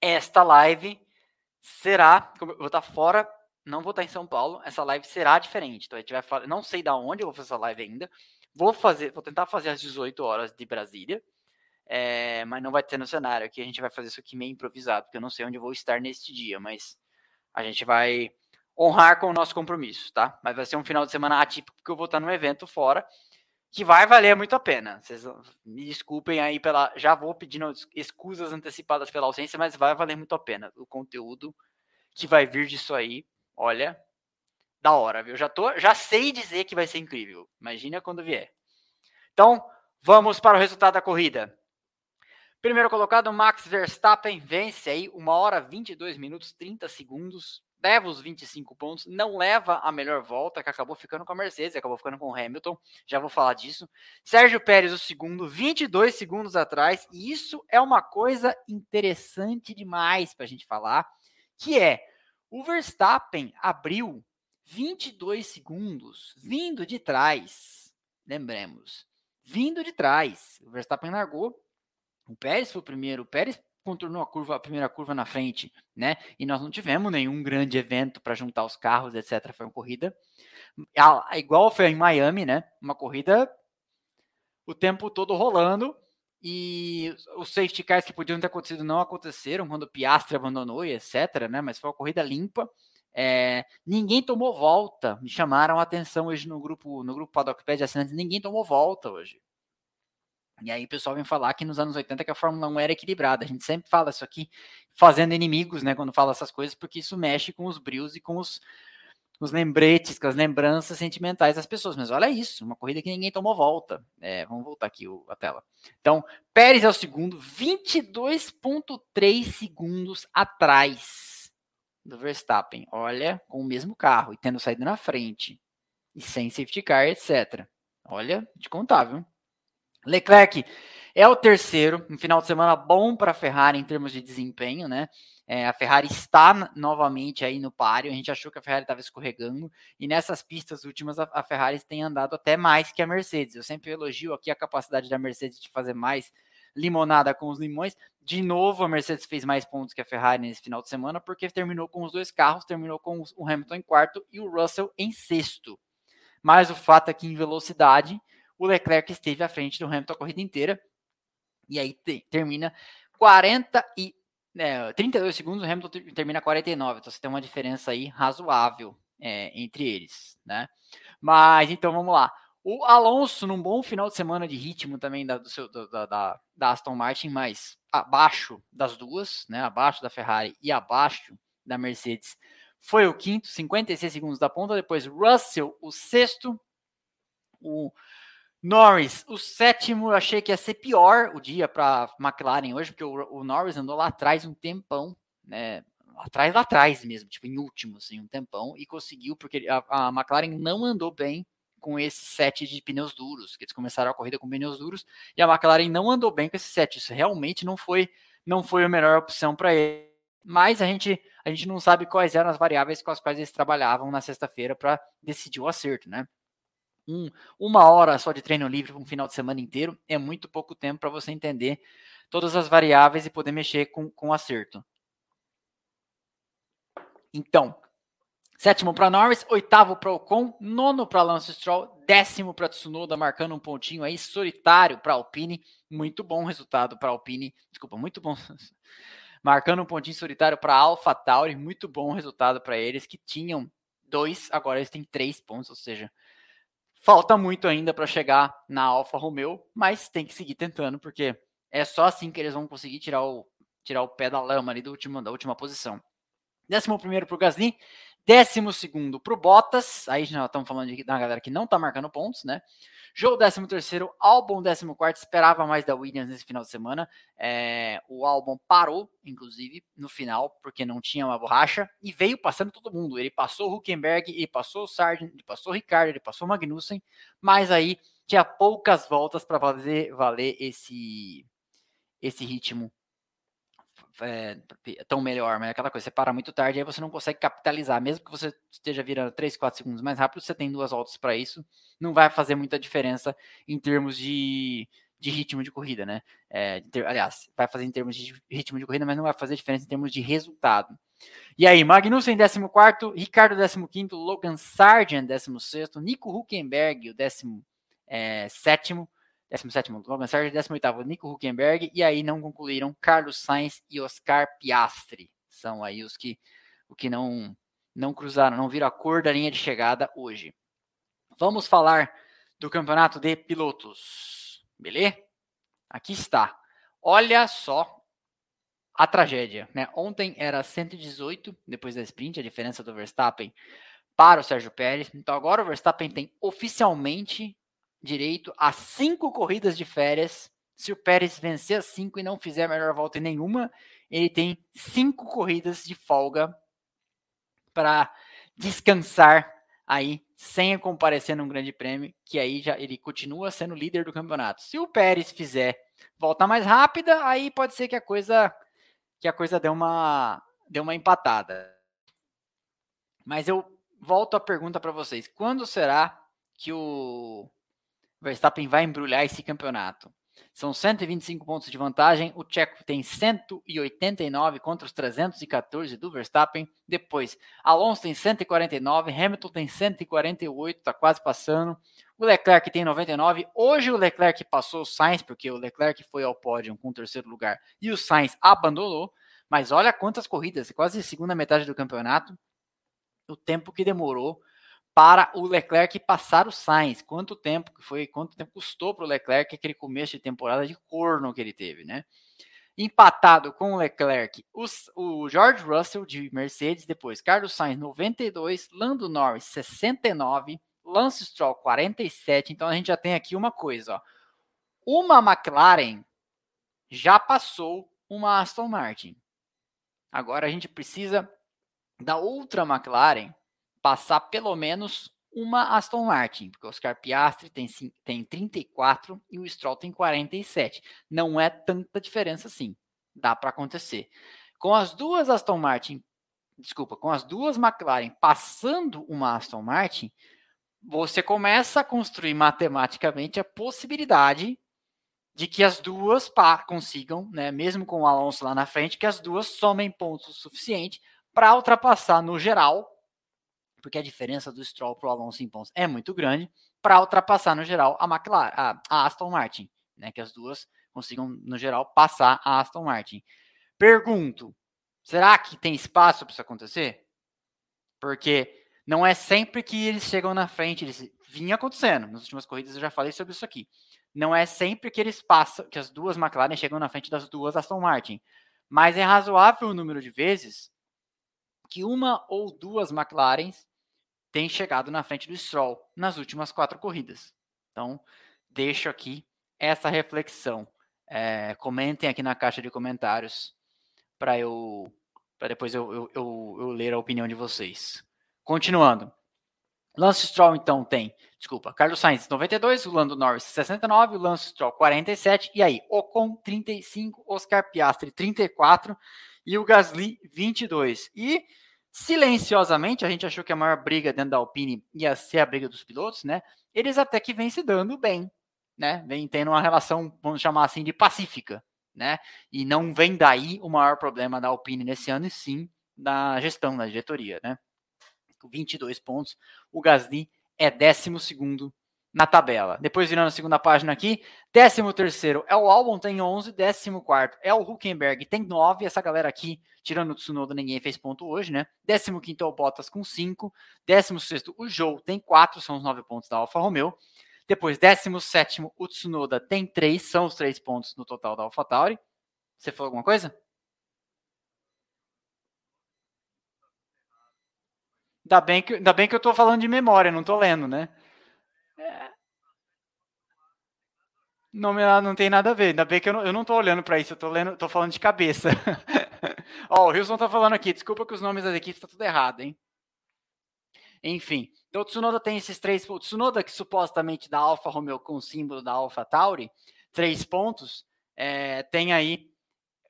esta live será, eu vou estar fora, não vou estar em São Paulo, essa live será diferente. Então a gente vai não sei da onde eu vou fazer essa live ainda. Vou fazer, vou tentar fazer às 18 horas de Brasília. É, mas não vai ter no cenário aqui, a gente vai fazer isso aqui meio improvisado, porque eu não sei onde eu vou estar neste dia, mas a gente vai honrar com o nosso compromisso, tá? Mas vai ser um final de semana atípico, porque eu vou estar num evento fora, que vai valer muito a pena. Vocês me desculpem aí pela. Já vou pedindo escusas antecipadas pela ausência, mas vai valer muito a pena. O conteúdo que vai vir disso aí, olha, da hora, viu? Já, tô, já sei dizer que vai ser incrível. Imagina quando vier. Então, vamos para o resultado da corrida. Primeiro colocado, Max Verstappen vence aí, 1 hora 22 minutos 30 segundos leva os 25 pontos, não leva a melhor volta, que acabou ficando com a Mercedes, acabou ficando com o Hamilton, já vou falar disso. Sérgio Pérez, o segundo, 22 segundos atrás, e isso é uma coisa interessante demais para a gente falar, que é o Verstappen abriu 22 segundos vindo de trás, lembremos, vindo de trás. O Verstappen largou, o Pérez foi o primeiro, o Pérez contornou a curva, a primeira curva na frente, né? E nós não tivemos nenhum grande evento para juntar os carros, etc. Foi uma corrida igual foi em Miami, né? Uma corrida o tempo todo rolando e os safety cars que podiam ter acontecido não aconteceram quando o Piastri abandonou e etc, né? Mas foi uma corrida limpa. É, ninguém tomou volta. Me chamaram a atenção hoje no grupo no grupo Paddock Pad de assinantes. Ninguém tomou volta hoje. E aí o pessoal vem falar que nos anos 80 que a Fórmula 1 era equilibrada. A gente sempre fala isso aqui, fazendo inimigos, né, quando fala essas coisas, porque isso mexe com os brios e com os, os lembretes, com as lembranças sentimentais das pessoas. Mas olha isso, uma corrida que ninguém tomou volta. É, vamos voltar aqui o, a tela. Então, Pérez é o segundo, 22,3 segundos atrás do Verstappen. Olha, com o mesmo carro e tendo saído na frente. E sem safety car, etc. Olha, de contar, viu? Leclerc é o terceiro, um final de semana bom para a Ferrari em termos de desempenho, né? É, a Ferrari está novamente aí no páreo. A gente achou que a Ferrari estava escorregando e nessas pistas últimas a, a, Ferrari tem andado até mais que a Mercedes. Eu sempre elogio aqui a capacidade da Mercedes de fazer mais limonada com os limões. De novo, a Mercedes fez mais pontos que a Ferrari nesse final de semana porque terminou com os dois carros, terminou com o Hamilton em quarto e o Russell em sexto. Mas o fato é que em velocidade o Leclerc esteve à frente do Hamilton a corrida inteira. E aí te, termina 40 e é, 32 segundos, o Hamilton termina 49. Então você tem uma diferença aí razoável é, entre eles, né? Mas então vamos lá. O Alonso, num bom final de semana de ritmo também da, do seu, da, da, da Aston Martin, mas abaixo das duas, né? Abaixo da Ferrari e abaixo da Mercedes, foi o quinto, 56 segundos da ponta. Depois Russell, o sexto. O Norris, o sétimo, eu achei que ia ser pior o dia para McLaren hoje, porque o, o, Norris andou lá atrás um tempão, né? Atrás, lá atrás mesmo, tipo em último, assim, um tempão, e conseguiu, porque a, a McLaren não andou bem com esse set de pneus duros, que eles começaram a corrida com pneus duros, e a McLaren não andou bem com esse set. Isso realmente não foi, não foi a melhor opção para ele. Mas a gente, a gente não sabe quais eram as variáveis com as quais eles trabalhavam na sexta-feira para decidir o acerto, né? Um, uma hora só de treino livre um final de semana inteiro é muito pouco tempo para você entender todas as variáveis e poder mexer com, com acerto. Então, sétimo para Norris, oitavo para Ocon, nono para Lance Stroll, décimo para Tsunoda, marcando um pontinho aí solitário para Alpine. Muito bom resultado para Alpine. Desculpa, muito bom. marcando um pontinho solitário para Alpha Tauri, muito bom resultado para eles que tinham dois, agora eles têm três pontos, ou seja, Falta muito ainda para chegar na Alfa Romeo, mas tem que seguir tentando, porque é só assim que eles vão conseguir tirar o, tirar o pé da lama ali do último, da última posição. Décimo primeiro para o Gasly, décimo segundo para o Bottas, aí já estamos falando de, da galera que não está marcando pontos, né? Joe 13 terceiro, Albon 14 esperava mais da Williams nesse final de semana. É, o Albon parou, inclusive, no final, porque não tinha uma borracha, e veio passando todo mundo. Ele passou o Huckenberg, ele passou o Sargent, ele passou o Ricardo, ele passou o Magnussen, mas aí tinha poucas voltas para fazer valer esse, esse ritmo tão melhor, mas é aquela coisa, você para muito tarde, aí você não consegue capitalizar, mesmo que você esteja virando 3, 4 segundos mais rápido, você tem duas voltas para isso, não vai fazer muita diferença em termos de, de ritmo de corrida, né? É, ter, aliás, vai fazer em termos de ritmo de corrida, mas não vai fazer diferença em termos de resultado. E aí, Magnussen 14, Ricardo 15, Logan Sargent 16, Nico Huckenberg o 17, é, 17 Logan Sargent, 18 Nico Huckenberg, e aí não concluíram Carlos Sainz e Oscar Piastri. São aí os que, o que não, não cruzaram, não viram a cor da linha de chegada hoje. Vamos falar do campeonato de pilotos. Beleza? Aqui está. Olha só a tragédia. Né? Ontem era 118 depois da sprint, a diferença do Verstappen para o Sérgio Pérez. Então agora o Verstappen tem oficialmente direito a cinco corridas de férias. Se o Pérez vencer as cinco e não fizer a melhor volta em nenhuma, ele tem cinco corridas de folga para descansar aí sem comparecer num grande prêmio, que aí já ele continua sendo líder do campeonato. Se o Pérez fizer volta mais rápida, aí pode ser que a coisa que a coisa deu uma deu uma empatada. Mas eu volto a pergunta para vocês: quando será que o Verstappen vai embrulhar esse campeonato? São 125 pontos de vantagem. O Tcheco tem 189 contra os 314 do Verstappen. Depois, Alonso tem 149, Hamilton tem 148, está quase passando. O Leclerc tem 99. Hoje o Leclerc passou o Sainz, porque o Leclerc foi ao pódio com o terceiro lugar e o Sainz abandonou. Mas olha quantas corridas, quase segunda metade do campeonato. O tempo que demorou para o Leclerc passar o Sainz. Quanto tempo que foi, quanto tempo custou para o Leclerc aquele começo de temporada de corno que ele teve, né? Empatado com o Leclerc, os, o George Russell de Mercedes, depois Carlos Sainz 92, Lando Norris 69, Lance Stroll 47. Então a gente já tem aqui uma coisa, ó. Uma McLaren já passou uma Aston Martin. Agora a gente precisa da outra McLaren passar pelo menos uma Aston Martin, porque o Oscar Piastri tem, tem 34 e o Stroll tem 47. Não é tanta diferença assim. Dá para acontecer. Com as duas Aston Martin, desculpa, com as duas McLaren passando uma Aston Martin, você começa a construir matematicamente a possibilidade de que as duas consigam, né, mesmo com o Alonso lá na frente, que as duas somem pontos o suficiente para ultrapassar no geral porque a diferença do Stroll para o Alonso em pontos é muito grande, para ultrapassar no geral a McLaren, a, a, Aston Martin, né? Que as duas consigam, no geral, passar a Aston Martin. Pergunto: será que tem espaço para isso acontecer? Porque não é sempre que eles chegam na frente, eles vinha acontecendo. Nas últimas corridas eu já falei sobre isso aqui. Não é sempre que eles passam, que as duas McLaren chegam na frente das duas Aston Martin. Mas é razoável o número de vezes que uma ou duas McLarens tem chegado na frente do Stroll nas últimas quatro corridas. Então, deixo aqui essa reflexão. É, comentem aqui na caixa de comentários para eu para depois eu, eu, eu, eu, ler a opinião de vocês. Continuando. Lance Stroll, então, tem, desculpa, Carlos Sainz 92, o Lando Norris 69, o Lance Stroll 47, e aí, Ocon 35, Oscar Piastri 34 e o Gasly 22. E silenciosamente, a gente achou que a maior briga dentro da Alpine ia ser a briga dos pilotos, né? Eles até que vêm se dando bem, né? Vem tendo uma relação, vamos chamar assim, de pacífica, né? E não vem daí o maior problema da Alpine nesse ano, e sim da gestão, da diretoria, né? Com 22 pontos, o Gasly é 12 segundo na tabela. Depois virando a segunda página aqui, 13 terceiro é o Albon, tem 11, 14 quarto é o Huckenberg, tem 9, essa galera aqui, tirando o Tsunoda, ninguém fez ponto hoje, né? 15 quinto é o Bottas com 5, 16 sexto o Joe tem 4, são os 9 pontos da Alfa Romeo. Depois, 17 o Tsunoda tem 3, são os 3 pontos no total da AlphaTauri. Você falou alguma coisa? Ainda bem que, ainda bem que eu tô falando de memória, não tô lendo, né? É. Não, não tem nada a ver. Ainda bem que eu não, eu não tô olhando para isso, eu tô, lendo, tô falando de cabeça. Ó, o Wilson tá falando aqui, desculpa que os nomes das equipes tá tudo errado, hein? Enfim, então o Tsunoda tem esses três O Tsunoda, que supostamente da Alfa Romeo com o símbolo da Alfa Tauri, três pontos, é, tem aí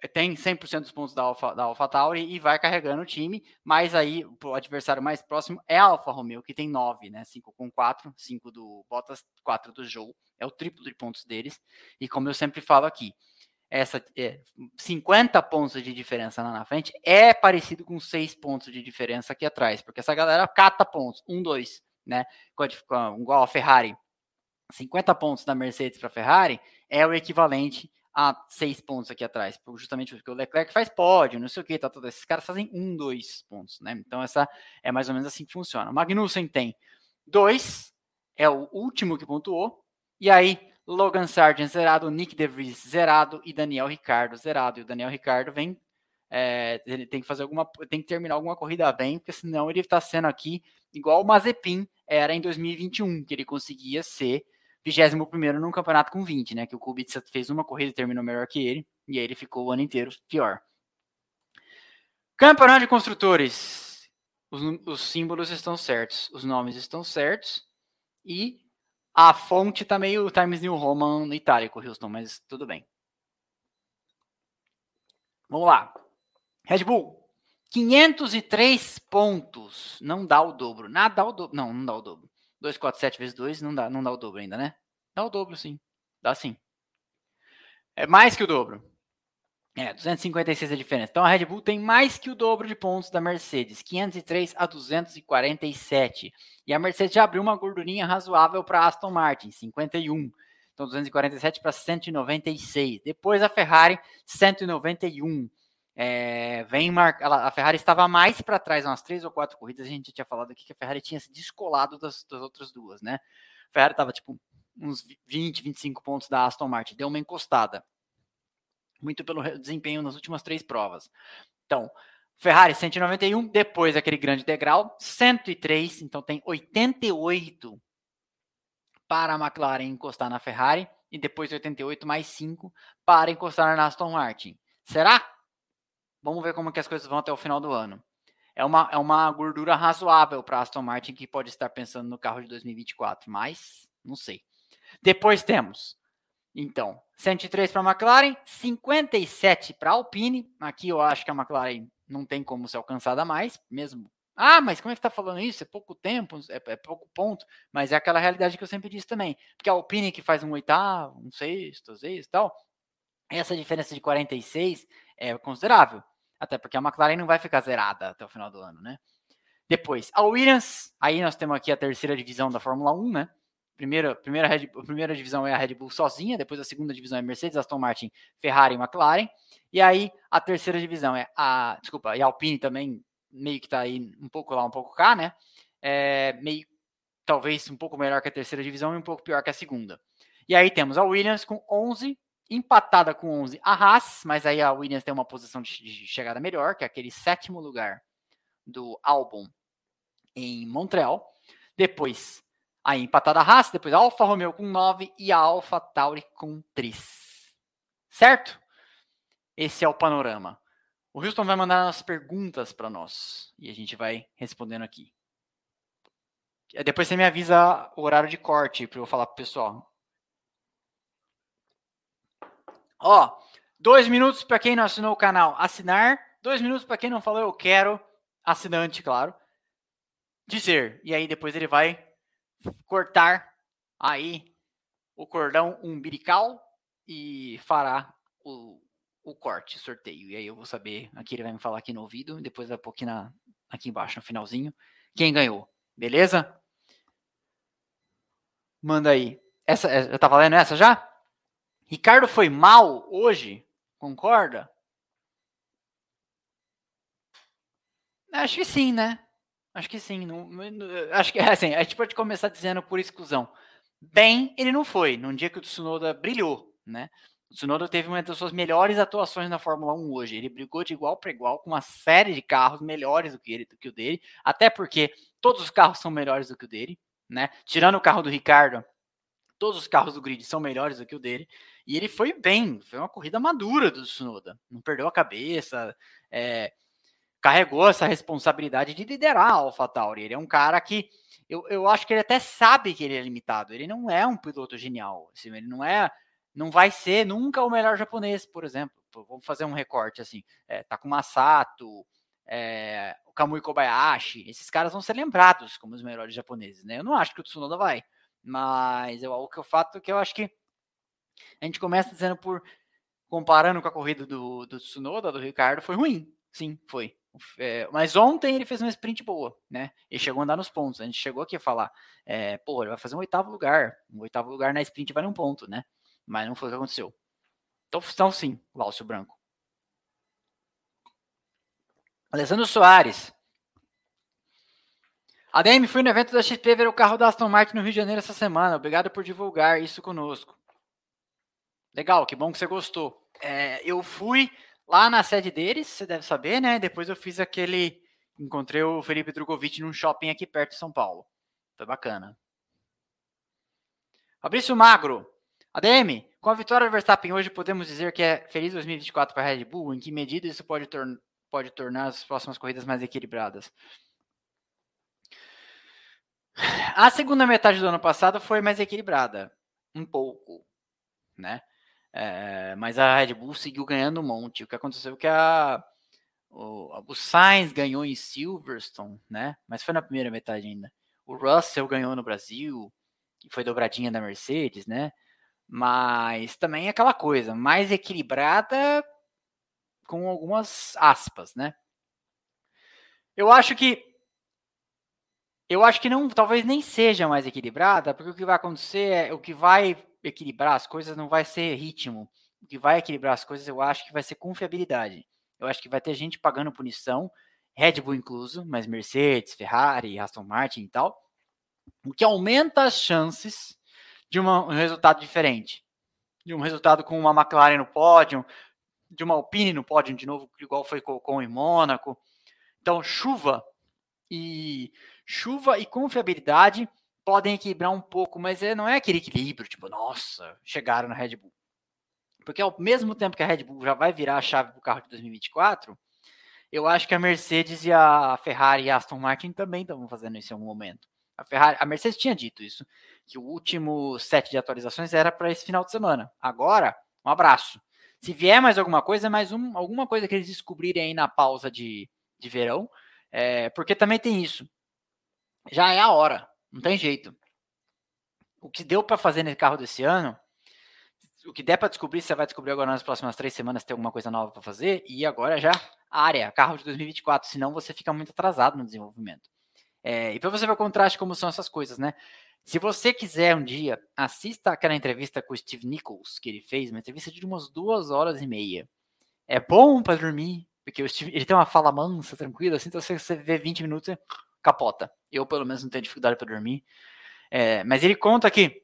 tem 100% dos pontos da Alpha, da Alpha Tauri e vai carregando o time, mas aí o adversário mais próximo é a Alfa Romeo, que tem 9, né? 5 com 4, 5 do Bottas, 4 do Joe, é o triplo de pontos deles. E como eu sempre falo aqui, essa é, 50 pontos de diferença lá na frente é parecido com 6 pontos de diferença aqui atrás, porque essa galera cata pontos, 1, 2, né? Igual a Ferrari. 50 pontos da Mercedes para a Ferrari é o equivalente a seis pontos aqui atrás, justamente porque o Leclerc faz pódio, não sei o que, tá, tá, esses caras fazem um, dois pontos, né? Então essa é mais ou menos assim que funciona. Magnussen tem dois, é o último que pontuou. E aí, Logan Sargent zerado, Nick DeVries zerado e Daniel Ricardo zerado. E o Daniel Ricardo vem. É, ele tem que fazer alguma. tem que terminar alguma corrida bem, porque senão ele está sendo aqui igual o Mazepin era em 2021, que ele conseguia ser 21 num campeonato com 20, né? Que o Kubica fez uma corrida e terminou melhor que ele, e aí ele ficou o ano inteiro pior. Campeonato de construtores. Os, os símbolos estão certos, os nomes estão certos, e a fonte tá meio Times New Roman itálico, Houston, mas tudo bem. Vamos lá. Red Bull, 503 pontos. Não dá o dobro. Nada dá o dobro. Não, não dá o dobro. 247 vezes 2 não dá, não dá o dobro ainda, né? Dá o dobro, sim. Dá sim. É mais que o dobro. É, 256 é a diferença. Então a Red Bull tem mais que o dobro de pontos da Mercedes, 503 a 247. E a Mercedes já abriu uma gordurinha razoável para Aston Martin, 51. Então 247 para 196. Depois a Ferrari, 191. É, vem mar... a Ferrari estava mais para trás umas três ou quatro corridas. A gente tinha falado aqui que a Ferrari tinha se descolado das, das outras duas, né? A Ferrari estava tipo uns 20, 25 pontos da Aston Martin, deu uma encostada. Muito pelo desempenho nas últimas três provas. Então, Ferrari 191, depois aquele grande degrau, 103, então tem 88 para a McLaren encostar na Ferrari e depois 88 mais 5 para encostar na Aston Martin. Será? Vamos ver como que as coisas vão até o final do ano. É uma, é uma gordura razoável para Aston Martin que pode estar pensando no carro de 2024, mas não sei. Depois temos, então, 103 para a McLaren, 57 para a Alpine. Aqui eu acho que a McLaren não tem como ser alcançada mais, mesmo. Ah, mas como é que está falando isso? É pouco tempo, é, é, pouco ponto, mas é aquela realidade que eu sempre disse também. Porque a Alpine que faz um oitavo, um sexto, seis e tal, essa diferença de 46 é considerável. Até porque a McLaren não vai ficar zerada até o final do ano, né? Depois, a Williams, aí nós temos aqui a terceira divisão da Fórmula 1, né? Primeira, primeira, Red, a primeira divisão é a Red Bull sozinha, depois a segunda divisão é Mercedes, Aston Martin, Ferrari e McLaren. E aí a terceira divisão é a. Desculpa, e a Alpine também meio que tá aí um pouco lá, um pouco cá, né? É, meio talvez um pouco melhor que a terceira divisão e um pouco pior que a segunda. E aí temos a Williams com 11 empatada com 11 a Haas, mas aí a Williams tem uma posição de, chegada melhor, que é aquele sétimo lugar do álbum em Montreal. Depois, aí empatada a Haas, depois a Alfa Romeo com 9 e a Alfa Tauri com 3. Certo? Esse é o panorama. O Houston vai mandar as perguntas para nós e a gente vai respondendo aqui. Depois você me avisa o horário de corte para eu falar pro pessoal. Ó, dois minutos para quem não assinou o canal, assinar. Dois minutos para quem não falou eu quero, assinante, claro. Dizer. E aí depois ele vai cortar aí o cordão umbilical e fará o, o corte, sorteio. E aí eu vou saber, aqui ele vai me falar aqui no ouvido, depois vai pôr aqui, na, aqui embaixo, no finalzinho, quem ganhou. Beleza? Manda aí. Essa, eu tava lendo essa já? Ricardo foi mal hoje? Concorda? Acho que sim, né? Acho que sim. Não, acho que assim, a gente pode começar dizendo por exclusão. Bem, ele não foi. Num dia que o Tsunoda brilhou, né? O Tsunoda teve uma das suas melhores atuações na Fórmula 1 hoje. Ele brigou de igual para igual com uma série de carros melhores do que ele, do que o dele, até porque todos os carros são melhores do que o dele, né? Tirando o carro do Ricardo, todos os carros do grid são melhores do que o dele. E ele foi bem, foi uma corrida madura do Tsunoda. Não perdeu a cabeça, é, carregou essa responsabilidade de liderar a AlphaTauri. Ele é um cara que eu, eu acho que ele até sabe que ele é limitado. Ele não é um piloto genial. Assim, ele não é, não vai ser nunca o melhor japonês, por exemplo. Vamos fazer um recorte assim. É, Takuma Sato, é, o Kamui Kobayashi, esses caras vão ser lembrados como os melhores japoneses, né? Eu não acho que o Tsunoda vai, mas eu, o que eu fato é que eu acho que a gente começa dizendo por comparando com a corrida do, do Tsunoda, do Ricardo, foi ruim. Sim, foi. É, mas ontem ele fez uma sprint boa, né? Ele chegou a andar nos pontos. A gente chegou aqui a falar, é, pô, ele vai fazer um oitavo lugar. Um oitavo lugar na sprint vale um ponto, né? Mas não foi o que aconteceu. Então, então sim, Láucio Branco. Alessandro Soares. ADM, fui no evento da XP ver o carro da Aston Martin no Rio de Janeiro essa semana. Obrigado por divulgar isso conosco. Legal, que bom que você gostou. É, eu fui lá na sede deles, você deve saber, né? Depois eu fiz aquele. Encontrei o Felipe Drogovic num shopping aqui perto de São Paulo. Foi bacana. Fabrício Magro. ADM, com a vitória do Verstappen hoje, podemos dizer que é feliz 2024 para a Red Bull? Em que medida isso pode, tor pode tornar as próximas corridas mais equilibradas? A segunda metade do ano passado foi mais equilibrada, um pouco, né? É, mas a Red Bull seguiu ganhando um monte. O que aconteceu é que a, o, o Sainz ganhou em Silverstone, né? Mas foi na primeira metade ainda. O Russell ganhou no Brasil, que foi dobradinha da Mercedes, né? Mas também é aquela coisa, mais equilibrada com algumas aspas, né? Eu acho que eu acho que não, talvez nem seja mais equilibrada, porque o que vai acontecer é o que vai equilibrar as coisas não vai ser ritmo. O que vai equilibrar as coisas, eu acho que vai ser confiabilidade. Eu acho que vai ter gente pagando punição, Red Bull incluso, mas Mercedes, Ferrari, Aston Martin e tal, o que aumenta as chances de uma, um resultado diferente. De um resultado com uma McLaren no pódio, de uma Alpine no pódio de novo, igual foi com em Mônaco. Então, chuva e chuva e confiabilidade podem equilibrar um pouco, mas é, não é aquele equilíbrio, tipo, nossa, chegaram na Red Bull. Porque ao mesmo tempo que a Red Bull já vai virar a chave para o carro de 2024, eu acho que a Mercedes e a Ferrari e a Aston Martin também estão fazendo isso em algum momento. A, Ferrari, a Mercedes tinha dito isso, que o último set de atualizações era para esse final de semana. Agora, um abraço. Se vier mais alguma coisa, mais um, alguma coisa que eles descobrirem aí na pausa de, de verão, é, porque também tem isso. Já é a hora. Não tem jeito. O que deu para fazer nesse carro desse ano, o que der para descobrir, você vai descobrir agora nas próximas três semanas tem alguma coisa nova para fazer. E agora já área, carro de 2024, senão você fica muito atrasado no desenvolvimento. É, e para você ver o contraste como são essas coisas, né? Se você quiser um dia, assista aquela entrevista com o Steve Nichols que ele fez, uma entrevista de umas duas horas e meia. É bom para dormir, porque Steve, ele tem uma fala mansa, tranquila, assim, então você, você vê 20 minutos, capota. Eu, pelo menos, não tenho dificuldade para dormir. É, mas ele conta que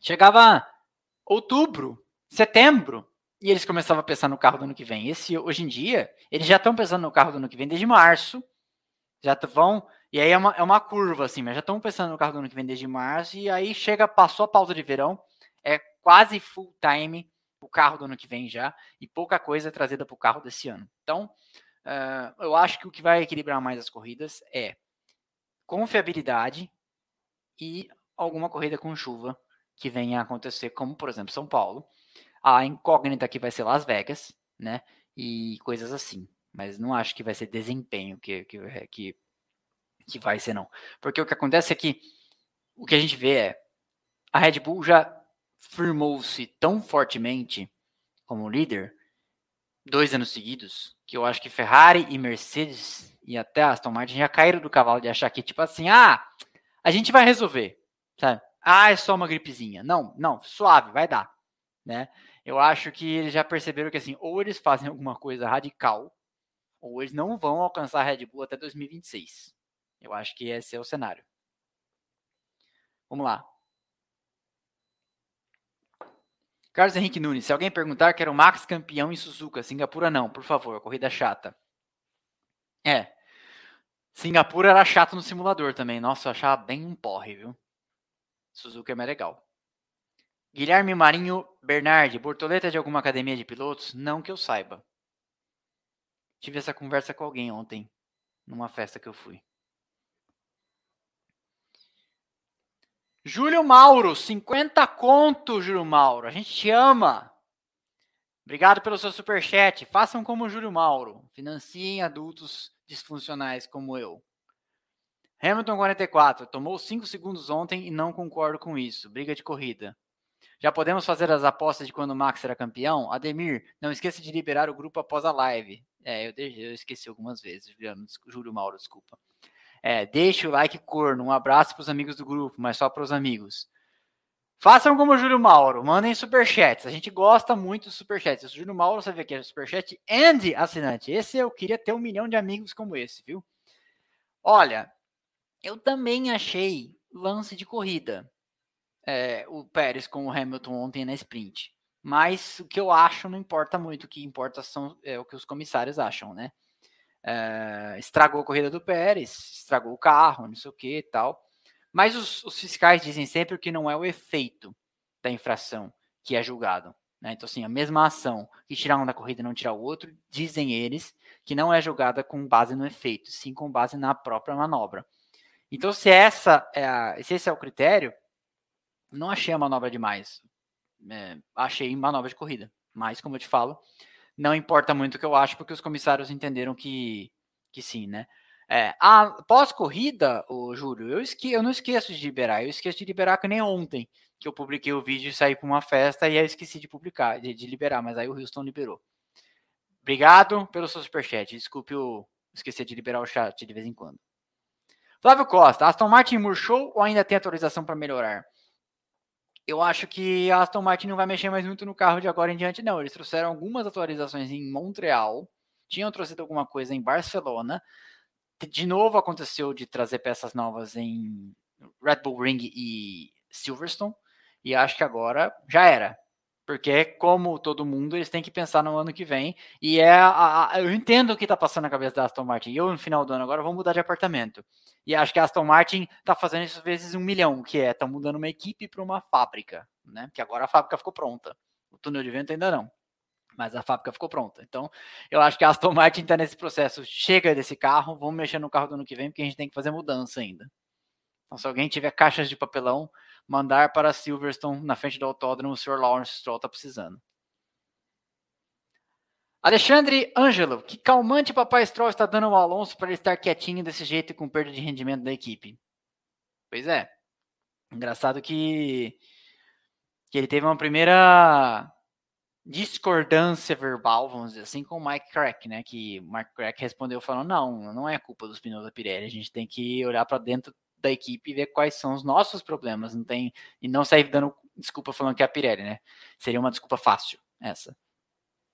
chegava outubro, setembro, e eles começavam a pensar no carro do ano que vem. Esse, hoje em dia, eles já estão pensando no carro do ano que vem desde março. Já vão. E aí é uma, é uma curva, assim, mas já estão pensando no carro do ano que vem desde março. E aí chega, passou a pausa de verão, é quase full time o carro do ano que vem já. E pouca coisa é trazida para o carro desse ano. Então, uh, eu acho que o que vai equilibrar mais as corridas é confiabilidade e alguma corrida com chuva que venha a acontecer, como por exemplo São Paulo. A incógnita aqui vai ser Las Vegas, né? E coisas assim. Mas não acho que vai ser desempenho que, que, que, que vai ser, não. Porque o que acontece é que o que a gente vê é a Red Bull já firmou-se tão fortemente como líder dois anos seguidos que eu acho que Ferrari e Mercedes e até Aston Martin já caíram do cavalo de achar que, tipo assim, ah, a gente vai resolver, sabe? Ah, é só uma gripezinha. Não, não, suave, vai dar, né? Eu acho que eles já perceberam que, assim, ou eles fazem alguma coisa radical, ou eles não vão alcançar a Red Bull até 2026. Eu acho que esse é o cenário. Vamos lá. Carlos Henrique Nunes, se alguém perguntar, quero o Max campeão em Suzuka, Singapura não, por favor, corrida chata. É. Singapura era chato no simulador também. Nossa, eu achava bem um porre, viu? Suzuka é mais legal. Guilherme Marinho Bernardi, Bortoleta de alguma academia de pilotos? Não que eu saiba. Tive essa conversa com alguém ontem, numa festa que eu fui. Júlio Mauro, 50 conto, Júlio Mauro. A gente te ama. Obrigado pelo seu superchat. Façam como o Júlio Mauro. Financiem adultos disfuncionais como eu. Hamilton 44. Tomou 5 segundos ontem e não concordo com isso. Briga de corrida. Já podemos fazer as apostas de quando o Max será campeão? Ademir, não esqueça de liberar o grupo após a live. É, eu, eu esqueci algumas vezes, Juliano, Júlio Mauro, desculpa. É, deixe o like corno. Um abraço para os amigos do grupo, mas só para os amigos. Façam como o Júlio Mauro, mandem superchats. A gente gosta muito dos superchats. O Júlio Mauro, você vê que é superchat and assinante. Esse eu queria ter um milhão de amigos como esse, viu? Olha, Eu também achei lance de corrida. É, o Pérez com o Hamilton ontem na sprint. Mas o que eu acho não importa muito, o que importa são é, o que os comissários acham, né? É, estragou a corrida do Pérez, estragou o carro, não sei o que e tal. Mas os, os, fiscais dizem sempre que não é o efeito da infração que é julgado. Né? Então, assim, a mesma ação que tirar um da corrida e não tirar o outro, dizem eles que não é julgada com base no efeito, sim com base na própria manobra. Então, se, essa é a, se esse é o critério, não achei a manobra demais. É, achei manobra de corrida. Mas, como eu te falo, não importa muito o que eu acho, porque os comissários entenderam que, que sim, né? É, a pós-corrida, o Júlio, eu, esque, eu não esqueço de liberar. Eu esqueço de liberar que nem ontem, que eu publiquei o vídeo e saí para uma festa e aí esqueci de publicar, de, de, liberar, mas aí o Houston liberou. Obrigado pelo seu superchat. Desculpe eu esquecer de liberar o chat de vez em quando. Flávio Costa, Aston Martin murchou ou ainda tem atualização para melhorar? Eu acho que a Aston Martin não vai mexer mais muito no carro de agora em diante, não. Eles trouxeram algumas atualizações em Montreal, tinham trouxido alguma coisa em Barcelona. De novo aconteceu de trazer peças novas em Red Bull Ring e Silverstone. E acho que agora já era. Porque, como todo mundo, eles têm que pensar no ano que vem. E é a, a, eu entendo o que está passando na cabeça da Aston Martin. Eu, no final do ano, agora vou mudar de apartamento. E acho que a Aston Martin está fazendo isso vezes um milhão, que é, estão mudando uma equipe para uma fábrica, né? Que agora a fábrica ficou pronta. O túnel de vento ainda não. Mas a fábrica ficou pronta. Então, eu acho que a Aston Martin está nesse processo. Chega desse carro, vamos mexer no carro do ano que vem, porque a gente tem que fazer mudança ainda. Então, se alguém tiver caixas de papelão, mandar para Silverstone, na frente do autódromo, o Sr. Lawrence Stroll está precisando. Alexandre Ângelo, que calmante papai Stroll está dando ao Alonso para ele estar quietinho desse jeito e com perda de rendimento da equipe? Pois é. Engraçado que, que ele teve uma primeira discordância verbal, vamos dizer assim, com o Mike Crack, né? Que o Mike Crack respondeu falando: não, não é culpa dos pneus da Pirelli, a gente tem que olhar para dentro da equipe e ver quais são os nossos problemas, não tem e não sair dando desculpa falando que é a Pirelli, né? Seria uma desculpa fácil essa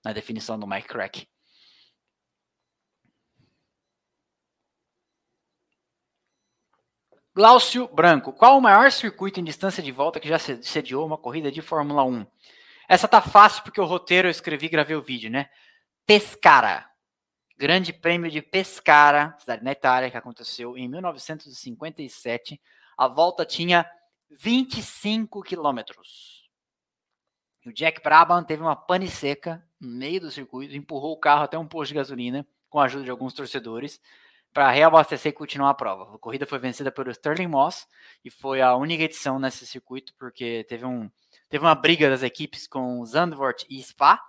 na definição do Mike Crack. Glaucio Branco, qual o maior circuito em distância de volta que já sediou uma corrida de Fórmula 1? Essa tá fácil porque o roteiro eu escrevi e gravei o vídeo, né? Pescara. Grande Prêmio de Pescara, cidade na Itália, que aconteceu em 1957. A volta tinha 25 quilômetros. O Jack Brabham teve uma pane seca no meio do circuito, empurrou o carro até um posto de gasolina, com a ajuda de alguns torcedores, para reabastecer e continuar a prova. A corrida foi vencida pelo Sterling Moss e foi a única edição nesse circuito, porque teve, um, teve uma briga das equipes com Zandvoort e Spa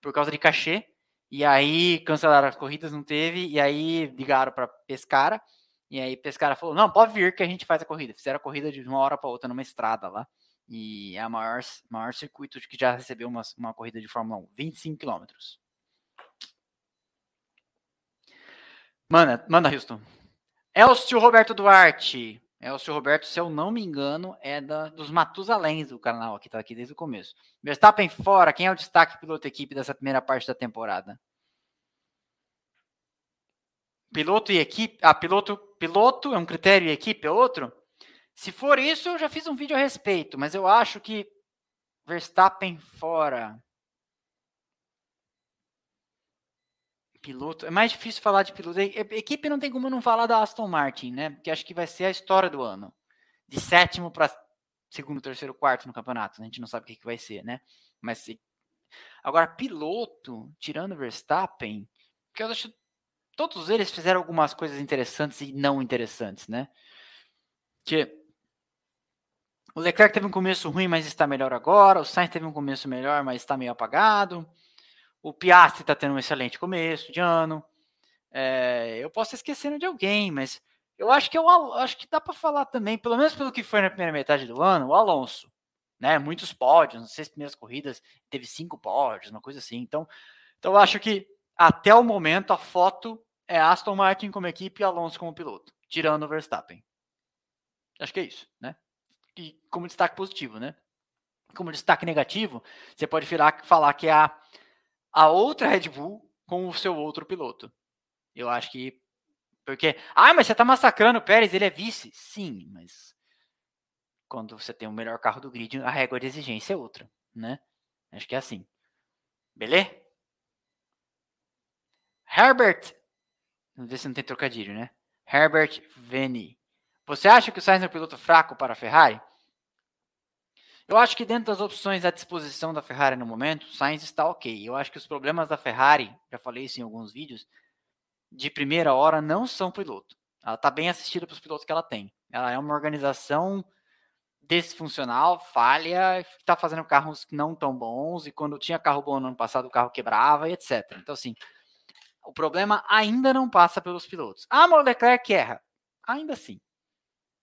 por causa de cachê. E aí cancelaram as corridas, não teve. E aí ligaram para Pescara. E aí Pescara falou: não, pode vir que a gente faz a corrida. Fizeram a corrida de uma hora para outra numa estrada lá. E é a maior, maior circuito que já recebeu uma, uma corrida de Fórmula 1, 25 quilômetros. Manda, manda, Houston. Elcio Roberto Duarte. Elcio Roberto, se eu não me engano, é da, dos Matusaléns do canal, que tá aqui desde o começo. Verstappen fora, quem é o destaque piloto equipe dessa primeira parte da temporada? Piloto e equipe. Ah, piloto, piloto é um critério e equipe é outro? Se for isso, eu já fiz um vídeo a respeito, mas eu acho que Verstappen fora. Piloto. É mais difícil falar de piloto. Equipe não tem como não falar da Aston Martin, né? Porque acho que vai ser a história do ano. De sétimo para segundo, terceiro, quarto no campeonato. A gente não sabe o que, que vai ser, né? Mas agora, piloto, tirando Verstappen, porque eu acho que todos eles fizeram algumas coisas interessantes e não interessantes, né? Que o Leclerc teve um começo ruim, mas está melhor agora. O Sainz teve um começo melhor, mas está meio apagado. O Piastri está tendo um excelente começo de ano. É, eu posso estar esquecendo de alguém, mas eu acho que eu acho que dá para falar também, pelo menos pelo que foi na primeira metade do ano, o Alonso, né? Muitos pódios, nas seis primeiras corridas teve cinco pódios, uma coisa assim. Então, então eu acho que até o momento a foto é Aston Martin como equipe e Alonso como piloto, tirando o Verstappen. Acho que é isso, né? e como destaque positivo, né? Como destaque negativo, você pode virar, falar que é a, a outra Red Bull com o seu outro piloto. Eu acho que Porque, ah, mas você tá massacrando o Pérez, ele é vice. Sim, mas quando você tem o melhor carro do grid, a régua de exigência é outra, né? Acho que é assim. Beleza? Herbert. Vamos ver se não tem trocadilho, né? Herbert Veni. Você acha que o Sainz é um piloto fraco para a Ferrari? Eu acho que dentro das opções à disposição da Ferrari no momento, Sainz está ok. Eu acho que os problemas da Ferrari, já falei isso em alguns vídeos, de primeira hora não são piloto. Ela está bem assistida para os pilotos que ela tem. Ela é uma organização desfuncional, falha, está fazendo carros não tão bons, e quando tinha carro bom no ano passado, o carro quebrava e etc. Então, assim, o problema ainda não passa pelos pilotos. Ah, mas o Leclerc erra. Ainda assim.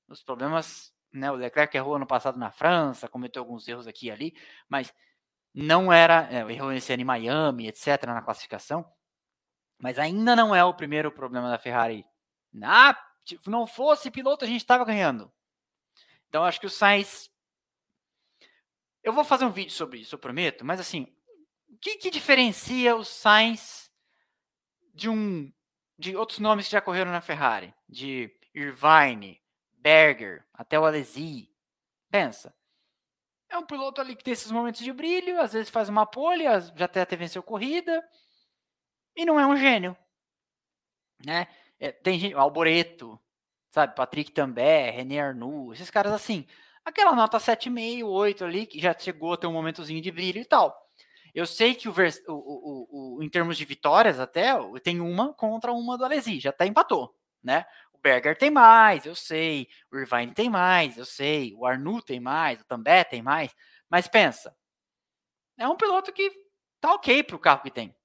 Os problemas né? O Leclerc errou ano passado na França, cometeu alguns erros aqui e ali, mas não era, é, errou esse ano em Miami, etc, na classificação, mas ainda não é o primeiro problema da Ferrari. Ah, se não fosse piloto, a gente estava ganhando. Então, acho que o Sainz. Eu vou fazer um vídeo sobre isso, eu prometo, mas assim, o que, que diferencia o Sainz de um de outros nomes que já correram na Ferrari? De Irvine, Berger, até o Alesi. Pensa. É um piloto ali que tem esses momentos de brilho, às vezes faz uma pole, já até, até venceu corrida, e não é um gênio. Né? É, tem gente, Alboreto, sabe, Patrick També, René Arnoux, esses caras assim. Aquela nota 7,5, 8 ali, que já chegou a ter um momentozinho de brilho e tal. Eu sei que o, o, o, o, em termos de vitórias, até tem uma contra uma do Alesi, já até empatou, né? Berger tem mais, eu sei. O Irvine tem mais, eu sei. O Arnu tem mais, o També tem mais. Mas pensa, é um piloto que tá ok para o carro que tem.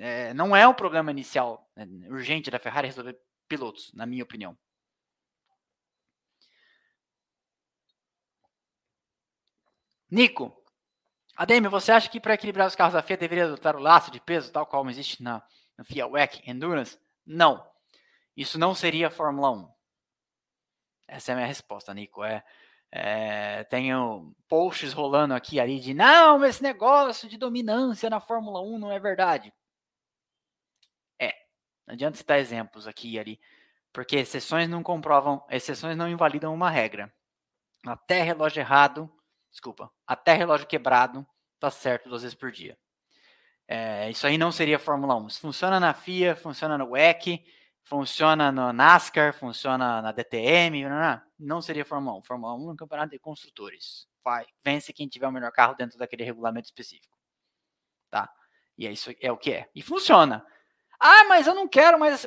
É, não é o problema inicial né, urgente da Ferrari resolver pilotos, na minha opinião. Nico, Ademir, você acha que para equilibrar os carros da FIA deveria adotar o laço de peso, tal qual existe na, na FIA WEC Endurance? Não. Isso não seria Fórmula 1. Essa é a minha resposta, Nico. É, é, tenho posts rolando aqui ali de não, esse negócio de dominância na Fórmula 1 não é verdade. É, não adianta citar exemplos aqui e ali, porque exceções não comprovam, exceções não invalidam uma regra. Até relógio errado, desculpa, até relógio quebrado, tá certo duas vezes por dia. É, isso aí não seria Fórmula 1. Isso funciona na FIA, funciona no WEC, funciona no NASCAR, funciona na DTM, não, seria Fórmula 1. Fórmula 1 é um campeonato de construtores. Vai, vence quem tiver o melhor carro dentro daquele regulamento específico. Tá? E é isso é o que é. E funciona. Ah, mas eu não quero mais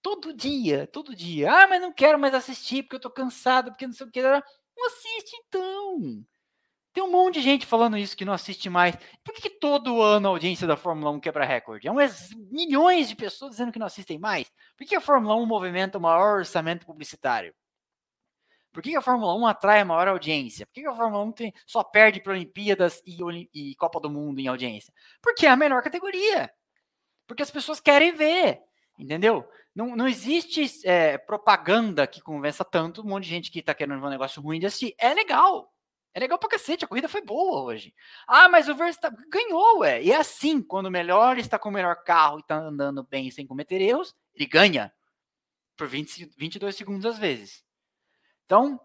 todo dia, todo dia. Ah, mas não quero mais assistir porque eu tô cansado, porque não sei o que. Não assiste então. Tem um monte de gente falando isso que não assiste mais. Por que, que todo ano a audiência da Fórmula 1 quebra recorde? É um milhões de pessoas dizendo que não assistem mais. Por que a Fórmula 1 movimenta o maior orçamento publicitário? Por que a Fórmula 1 atrai a maior audiência? Por que a Fórmula 1 tem, só perde para Olimpíadas e, e Copa do Mundo em audiência? Porque é a melhor categoria. Porque as pessoas querem ver. Entendeu? Não, não existe é, propaganda que convença tanto um monte de gente que está querendo ver um negócio ruim de assistir. É legal. É legal pra cacete, a corrida foi boa hoje. Ah, mas o Verstappen ganhou, ué. E é assim, quando o melhor está com o melhor carro e está andando bem sem cometer erros, ele ganha por 20, 22 segundos às vezes. Então,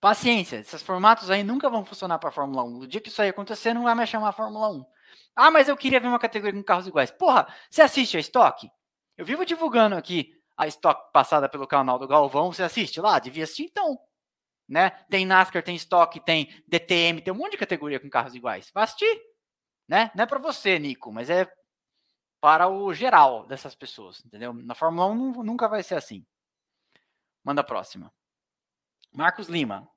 paciência. Esses formatos aí nunca vão funcionar para a Fórmula 1. O dia que isso aí acontecer, não vai mais chamar Fórmula 1. Ah, mas eu queria ver uma categoria com carros iguais. Porra, você assiste a Stock? Eu vivo divulgando aqui a Stock passada pelo canal do Galvão. Você assiste lá? Devia assistir então né? Tem NASCAR, tem Stock, tem DTM, tem um monte de categoria com carros iguais. Vai assistir, né? Não é para você, Nico, mas é para o geral dessas pessoas, entendeu? Na Fórmula 1 nunca vai ser assim. Manda a próxima. Marcos Lima.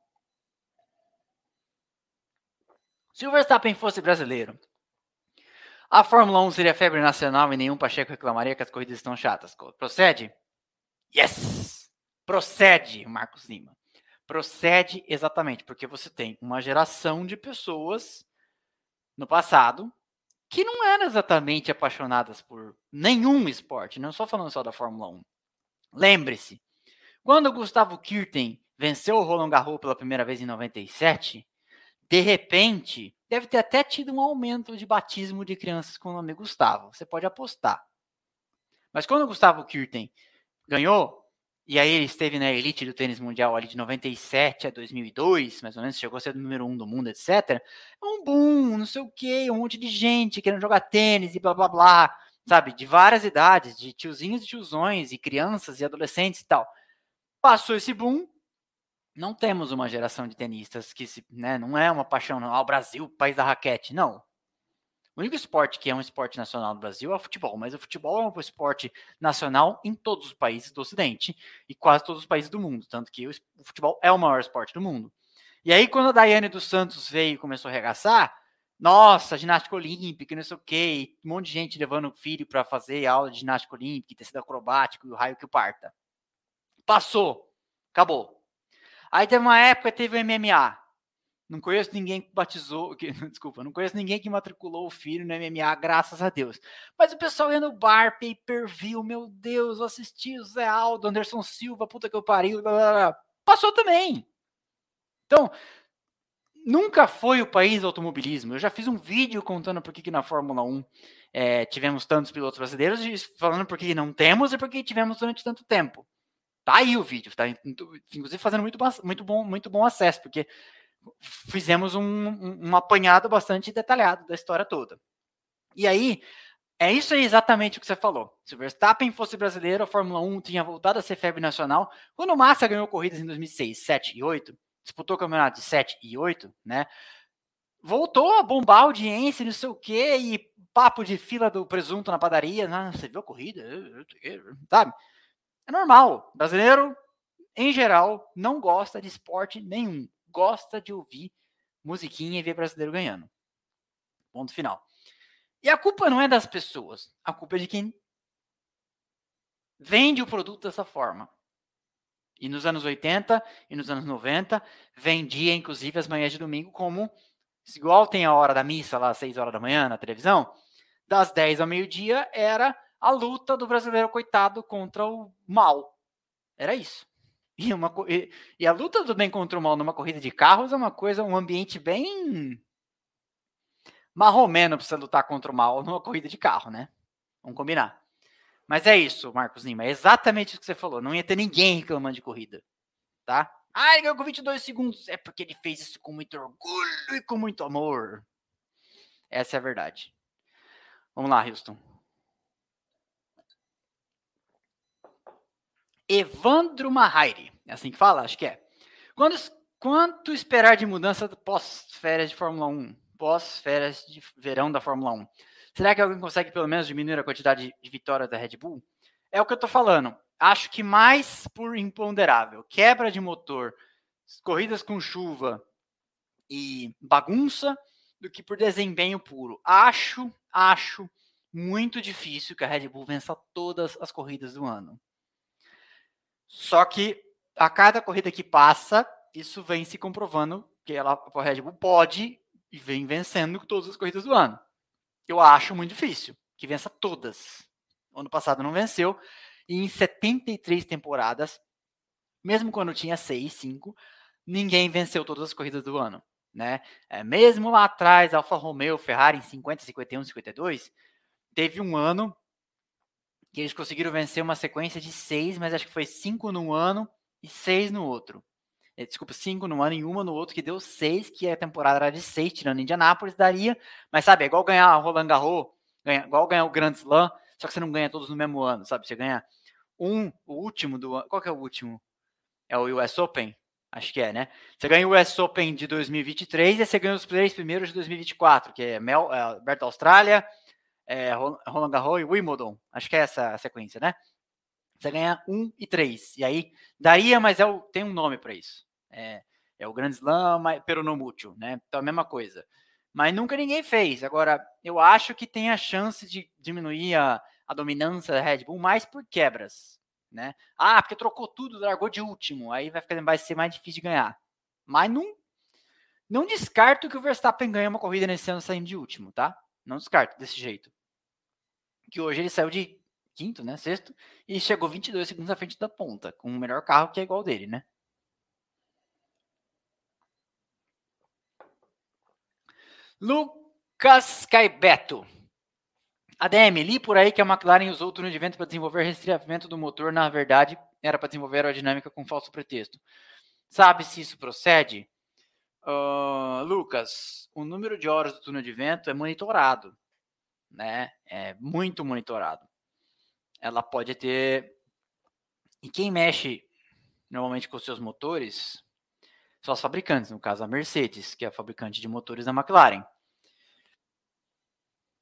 Se o Verstappen fosse brasileiro, a Fórmula 1 seria febre nacional e nenhum Pacheco reclamaria que as corridas estão chatas. Procede? Yes! Procede, Marcos Lima. Procede exatamente porque você tem uma geração de pessoas no passado que não eram exatamente apaixonadas por nenhum esporte, não estou falando só da Fórmula 1. Lembre-se, quando Gustavo Kirten venceu o Roland Garros pela primeira vez em 97, de repente, deve ter até tido um aumento de batismo de crianças com o nome Gustavo. Você pode apostar. Mas quando Gustavo Kirten ganhou, e aí ele esteve na elite do tênis mundial ali de 97 a 2002, mais ou menos, chegou a ser o número um do mundo, etc. É um boom, não sei o quê, um monte de gente querendo jogar tênis e blá blá blá, sabe? De várias idades, de tiozinhos e tiozões, e crianças e adolescentes e tal. Passou esse boom, não temos uma geração de tenistas que se, né, não é uma paixão, não. Ah, o Brasil, país da raquete. Não, o único esporte que é um esporte nacional no Brasil é o futebol, mas o futebol é um esporte nacional em todos os países do Ocidente e quase todos os países do mundo, tanto que o futebol é o maior esporte do mundo. E aí, quando a Daiane dos Santos veio e começou a arregaçar, nossa, ginástica olímpica, não sei o quê, um monte de gente levando o filho para fazer aula de ginástica olímpica, tecido acrobático, o raio que o parta. Passou, acabou. Aí teve uma época, teve o MMA. Não conheço ninguém que batizou, que, desculpa, não conheço ninguém que matriculou o filho no MMA, graças a Deus. Mas o pessoal ia no bar, pay per view, meu Deus, eu assisti o Zé Aldo, Anderson Silva, puta que eu pariu, blá, blá, blá. passou também. Então, nunca foi o país do automobilismo. Eu já fiz um vídeo contando por que, que na Fórmula 1 é, eh, tivemos tantos pilotos brasileiros, falando por que não temos e por que tivemos durante tanto tempo. Tá aí o vídeo, tá? Inclusive fazendo muito, muito, bom, muito bom acesso, porque fizemos um, um, apanhado bastante detalhado da história toda. E aí, é isso aí exatamente o que você falou. Se o Verstappen fosse brasileiro, a Fórmula 1 tinha voltado a ser febre nacional. Quando o Massa ganhou corridas em 2006, 7 e 8, disputou campeonato de 7 e 8, né? Voltou a bombar a audiência, não sei o quê, e papo de fila do presunto na padaria. Ah, você viu a corrida? Sabe? É normal. Brasileiro, em geral, não gosta de esporte nenhum gosta de ouvir musiquinha e ver brasileiro ganhando. Ponto final. E a culpa não é das pessoas, a culpa é de quem vende o produto dessa forma. E nos anos 80 e nos anos 90, vendia inclusive as manhãs de domingo como igual tem a hora da missa lá às 6 horas da manhã na televisão, das 10 ao meio-dia era a luta do brasileiro coitado contra o mal. Era isso. E, uma, e, e, a luta do bem contra o mal numa corrida de carros é uma coisa, um ambiente bem marromeno para você lutar contra o mal numa corrida de carro, né? Vamos combinar. Mas é isso, Marcos Lima. É exatamente isso que você falou. Não ia ter ninguém reclamando de corrida. Tá? Ah, ele ganhou com 22 segundos. É porque ele fez isso com muito orgulho e com muito amor. Essa é a verdade. Vamos lá, Houston. Evandro Mahairi. É assim que fala? Acho que é. Quando, quanto esperar de mudança pós-férias de Fórmula 1? Pós-férias de verão da Fórmula 1? Será que alguém consegue pelo menos diminuir a quantidade de vitórias da Red Bull? É o que eu tô falando. Acho que mais por imponderável. Quebra de motor, corridas com chuva e bagunça do que por desempenho puro. Acho, acho muito difícil que a Red Bull vença todas as corridas do ano. Só que a cada corrida que passa, isso vem se comprovando que ela, a Red Bull pode e vem vencendo todas as corridas do ano. Eu acho muito difícil que vença todas. Ano passado não venceu, e em 73 temporadas, mesmo quando tinha 6, 5, ninguém venceu todas as corridas do ano. Né? É, mesmo lá atrás, Alfa Romeo, Ferrari em 50, 51, 52, teve um ano que eles conseguiram vencer uma sequência de seis, mas acho que foi cinco num ano e seis no outro. É, desculpa, cinco num ano e uma no outro, que deu seis, que a temporada era de seis, tirando Indianápolis, daria. Mas sabe, é igual ganhar a Roland Garros, ganha, igual ganhar o Grand Slam, só que você não ganha todos no mesmo ano, sabe? Você ganha um, o último do ano. Qual que é o último? É o US Open? Acho que é, né? Você ganha o US Open de 2023 e você ganha os três primeiros de 2024, que é Mel, é, Austrália, é, Roland Garros e Wimbledon. Acho que é essa a sequência, né? Você ganha um e três. E aí daria, mas é o, tem um nome para isso. É, é o Grand Slam peronomútil, né? Então a mesma coisa. Mas nunca ninguém fez. Agora, eu acho que tem a chance de diminuir a, a dominância da Red Bull mais por quebras, né? Ah, porque trocou tudo, largou de último, aí vai, ficar, vai ser mais difícil de ganhar. Mas não, não descarto que o Verstappen ganhe uma corrida nesse ano saindo de último, tá? Não descarto desse jeito que hoje ele saiu de quinto, né, sexto, e chegou 22 segundos à frente da ponta, com o melhor carro que é igual dele, né? Lucas Caibeto. ADM, li por aí que a McLaren usou o túnel de vento para desenvolver resfriamento do motor. Na verdade, era para desenvolver aerodinâmica com falso pretexto. Sabe se isso procede? Uh, Lucas, o número de horas do túnel de vento é monitorado, né? É muito monitorado. Ela pode ter. E quem mexe normalmente com seus motores são os fabricantes, no caso a Mercedes, que é a fabricante de motores da McLaren.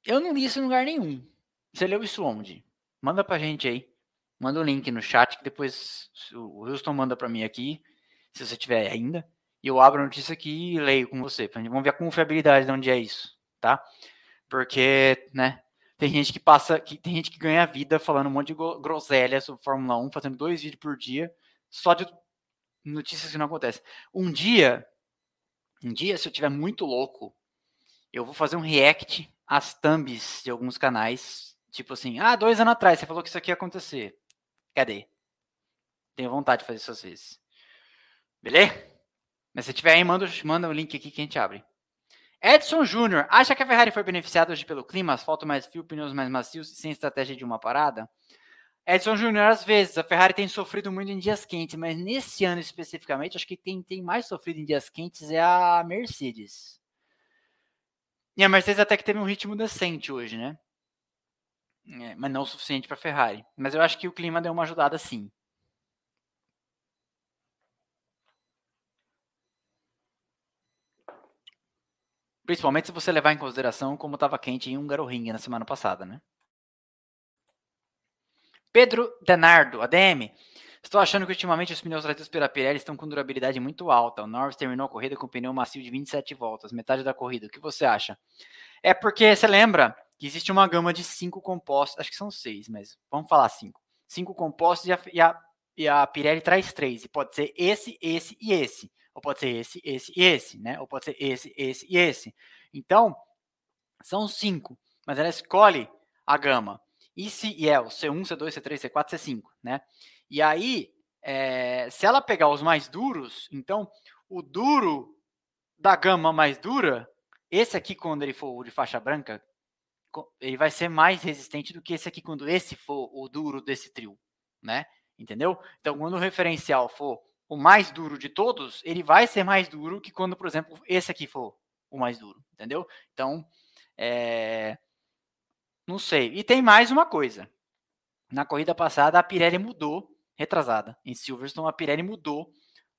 Eu não li isso em lugar nenhum. Você leu isso onde? Manda pra gente aí. Manda o um link no chat que depois o Wilson manda para mim aqui, se você tiver ainda. E eu abro a notícia aqui e leio com você. Vamos ver a confiabilidade de onde é isso, tá? Porque, né, tem gente que passa, que tem gente que ganha vida falando um monte de groselha sobre Fórmula 1, fazendo dois vídeos por dia, só de notícias que não acontecem. Um dia, um dia, se eu tiver muito louco, eu vou fazer um react às thumbs de alguns canais. Tipo assim, ah, dois anos atrás você falou que isso aqui ia acontecer. Cadê? Tenho vontade de fazer isso às vezes. Beleza? Mas se tiver aí, manda, manda o link aqui que a gente abre. Edson Júnior, acha que a Ferrari foi beneficiada hoje pelo clima? Asfalto mais fio, pneus mais macios e sem estratégia de uma parada? Edson Júnior, às vezes, a Ferrari tem sofrido muito em dias quentes, mas nesse ano especificamente, acho que quem tem mais sofrido em dias quentes é a Mercedes. E a Mercedes até que teve um ritmo decente hoje, né? É, mas não o suficiente para a Ferrari. Mas eu acho que o clima deu uma ajudada sim. Principalmente se você levar em consideração como estava quente em Hungaroring na semana passada, né? Pedro Denardo, ADM. Estou achando que ultimamente os pneus trazidos pela Pirelli estão com durabilidade muito alta. O Norris terminou a corrida com pneu macio de 27 voltas, metade da corrida. O que você acha? É porque você lembra que existe uma gama de cinco compostos, acho que são seis, mas vamos falar cinco. Cinco compostos e a, e a, e a Pirelli traz três. E pode ser esse, esse e esse. Ou pode ser esse, esse e esse, né? Ou pode ser esse, esse e esse. Então, são cinco, mas ela escolhe a gama. E se e é o C1, C2, C3, C4, C5, né? E aí, é, se ela pegar os mais duros, então o duro da gama mais dura, esse aqui, quando ele for o de faixa branca, ele vai ser mais resistente do que esse aqui, quando esse for o duro desse trio, né? Entendeu? Então, quando o referencial for o mais duro de todos, ele vai ser mais duro que quando, por exemplo, esse aqui for o mais duro, entendeu? Então, é... não sei. E tem mais uma coisa. Na corrida passada, a Pirelli mudou retrasada. Em Silverstone, a Pirelli mudou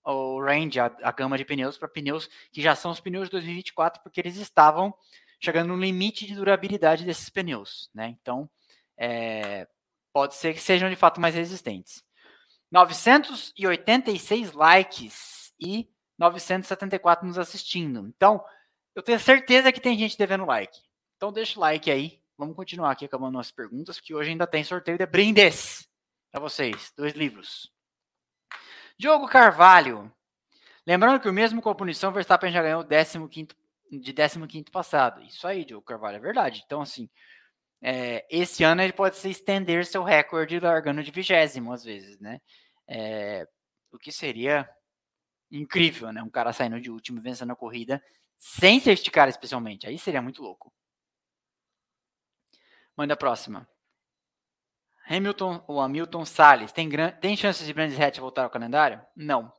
o range, a, a gama de pneus, para pneus que já são os pneus de 2024, porque eles estavam chegando no limite de durabilidade desses pneus. Né? Então, é, pode ser que sejam de fato mais resistentes. 986 likes e 974 nos assistindo. Então, eu tenho certeza que tem gente devendo like. Então, deixa o like aí. Vamos continuar aqui acabando nossas perguntas, que hoje ainda tem sorteio de brindes para vocês. Dois livros. Diogo Carvalho. Lembrando que o mesmo com a punição, Verstappen já ganhou 15 de 15 passado. Isso aí, Diogo Carvalho, é verdade. Então, assim, é, esse ano ele pode se estender seu recorde largando de vigésimo, às vezes, né? É, o que seria incrível, né? Um cara saindo de último vencendo a corrida sem safety car, especialmente. Aí seria muito louco. Manda a próxima. Hamilton ou Hamilton Salles, tem, tem chances de Brands Hatch voltar ao calendário? Não.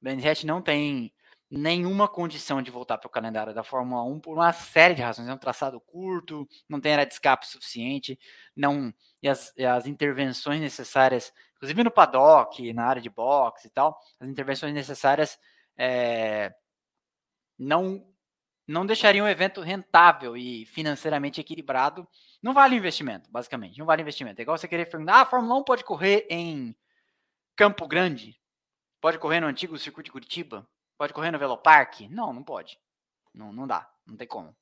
Brands Hatch não tem nenhuma condição de voltar para o calendário da Fórmula 1 por uma série de razões. É um traçado curto, não tem área de escape suficiente, não e as, e as intervenções necessárias, inclusive no paddock, na área de boxe e tal, as intervenções necessárias é, não não deixariam o evento rentável e financeiramente equilibrado. Não vale investimento, basicamente. Não vale investimento. É igual você querer perguntar: ah, a Fórmula 1 pode correr em Campo Grande? Pode correr no antigo circuito de Curitiba? Pode correr no Velopark? Não, não pode. Não, não dá. Não tem como.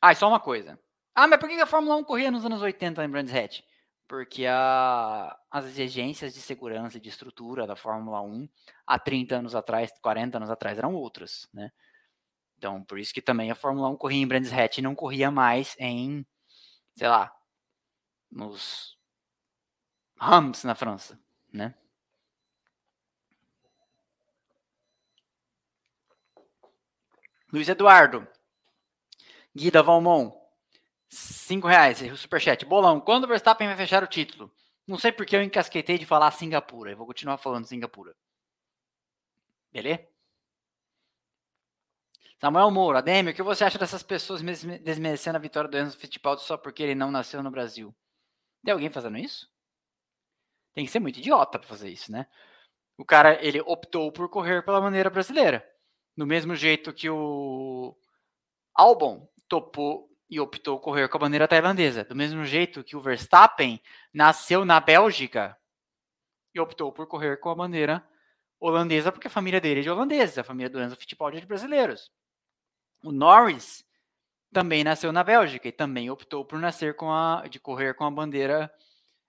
Ah, e só uma coisa. Ah, mas por que a Fórmula 1 corria nos anos 80 em Brands Hatch? porque a, as exigências de segurança e de estrutura da Fórmula 1 há 30 anos atrás, 40 anos atrás eram outras, né? Então, por isso que também a Fórmula 1 corria em Brands Hatch e não corria mais em, sei lá, nos Rams na França, né? Luiz Eduardo. Guida Valmon, 5 reais, superchat. Bolão, quando o Verstappen vai fechar o título? Não sei porque eu encasquetei de falar Singapura. Eu vou continuar falando Singapura. Beleza? Samuel Moura, ADM, o que você acha dessas pessoas desmerecendo a vitória do Enzo Fittipaldi só porque ele não nasceu no Brasil? Tem alguém fazendo isso? Tem que ser muito idiota para fazer isso, né? O cara, ele optou por correr pela maneira brasileira. Do mesmo jeito que o Albon topou e optou correr com a bandeira tailandesa. Do mesmo jeito que o Verstappen nasceu na Bélgica e optou por correr com a bandeira holandesa, porque a família dele é de holandeses, a família do Enzo Fittipaldi é de brasileiros. O Norris também nasceu na Bélgica e também optou por nascer com a de correr com a bandeira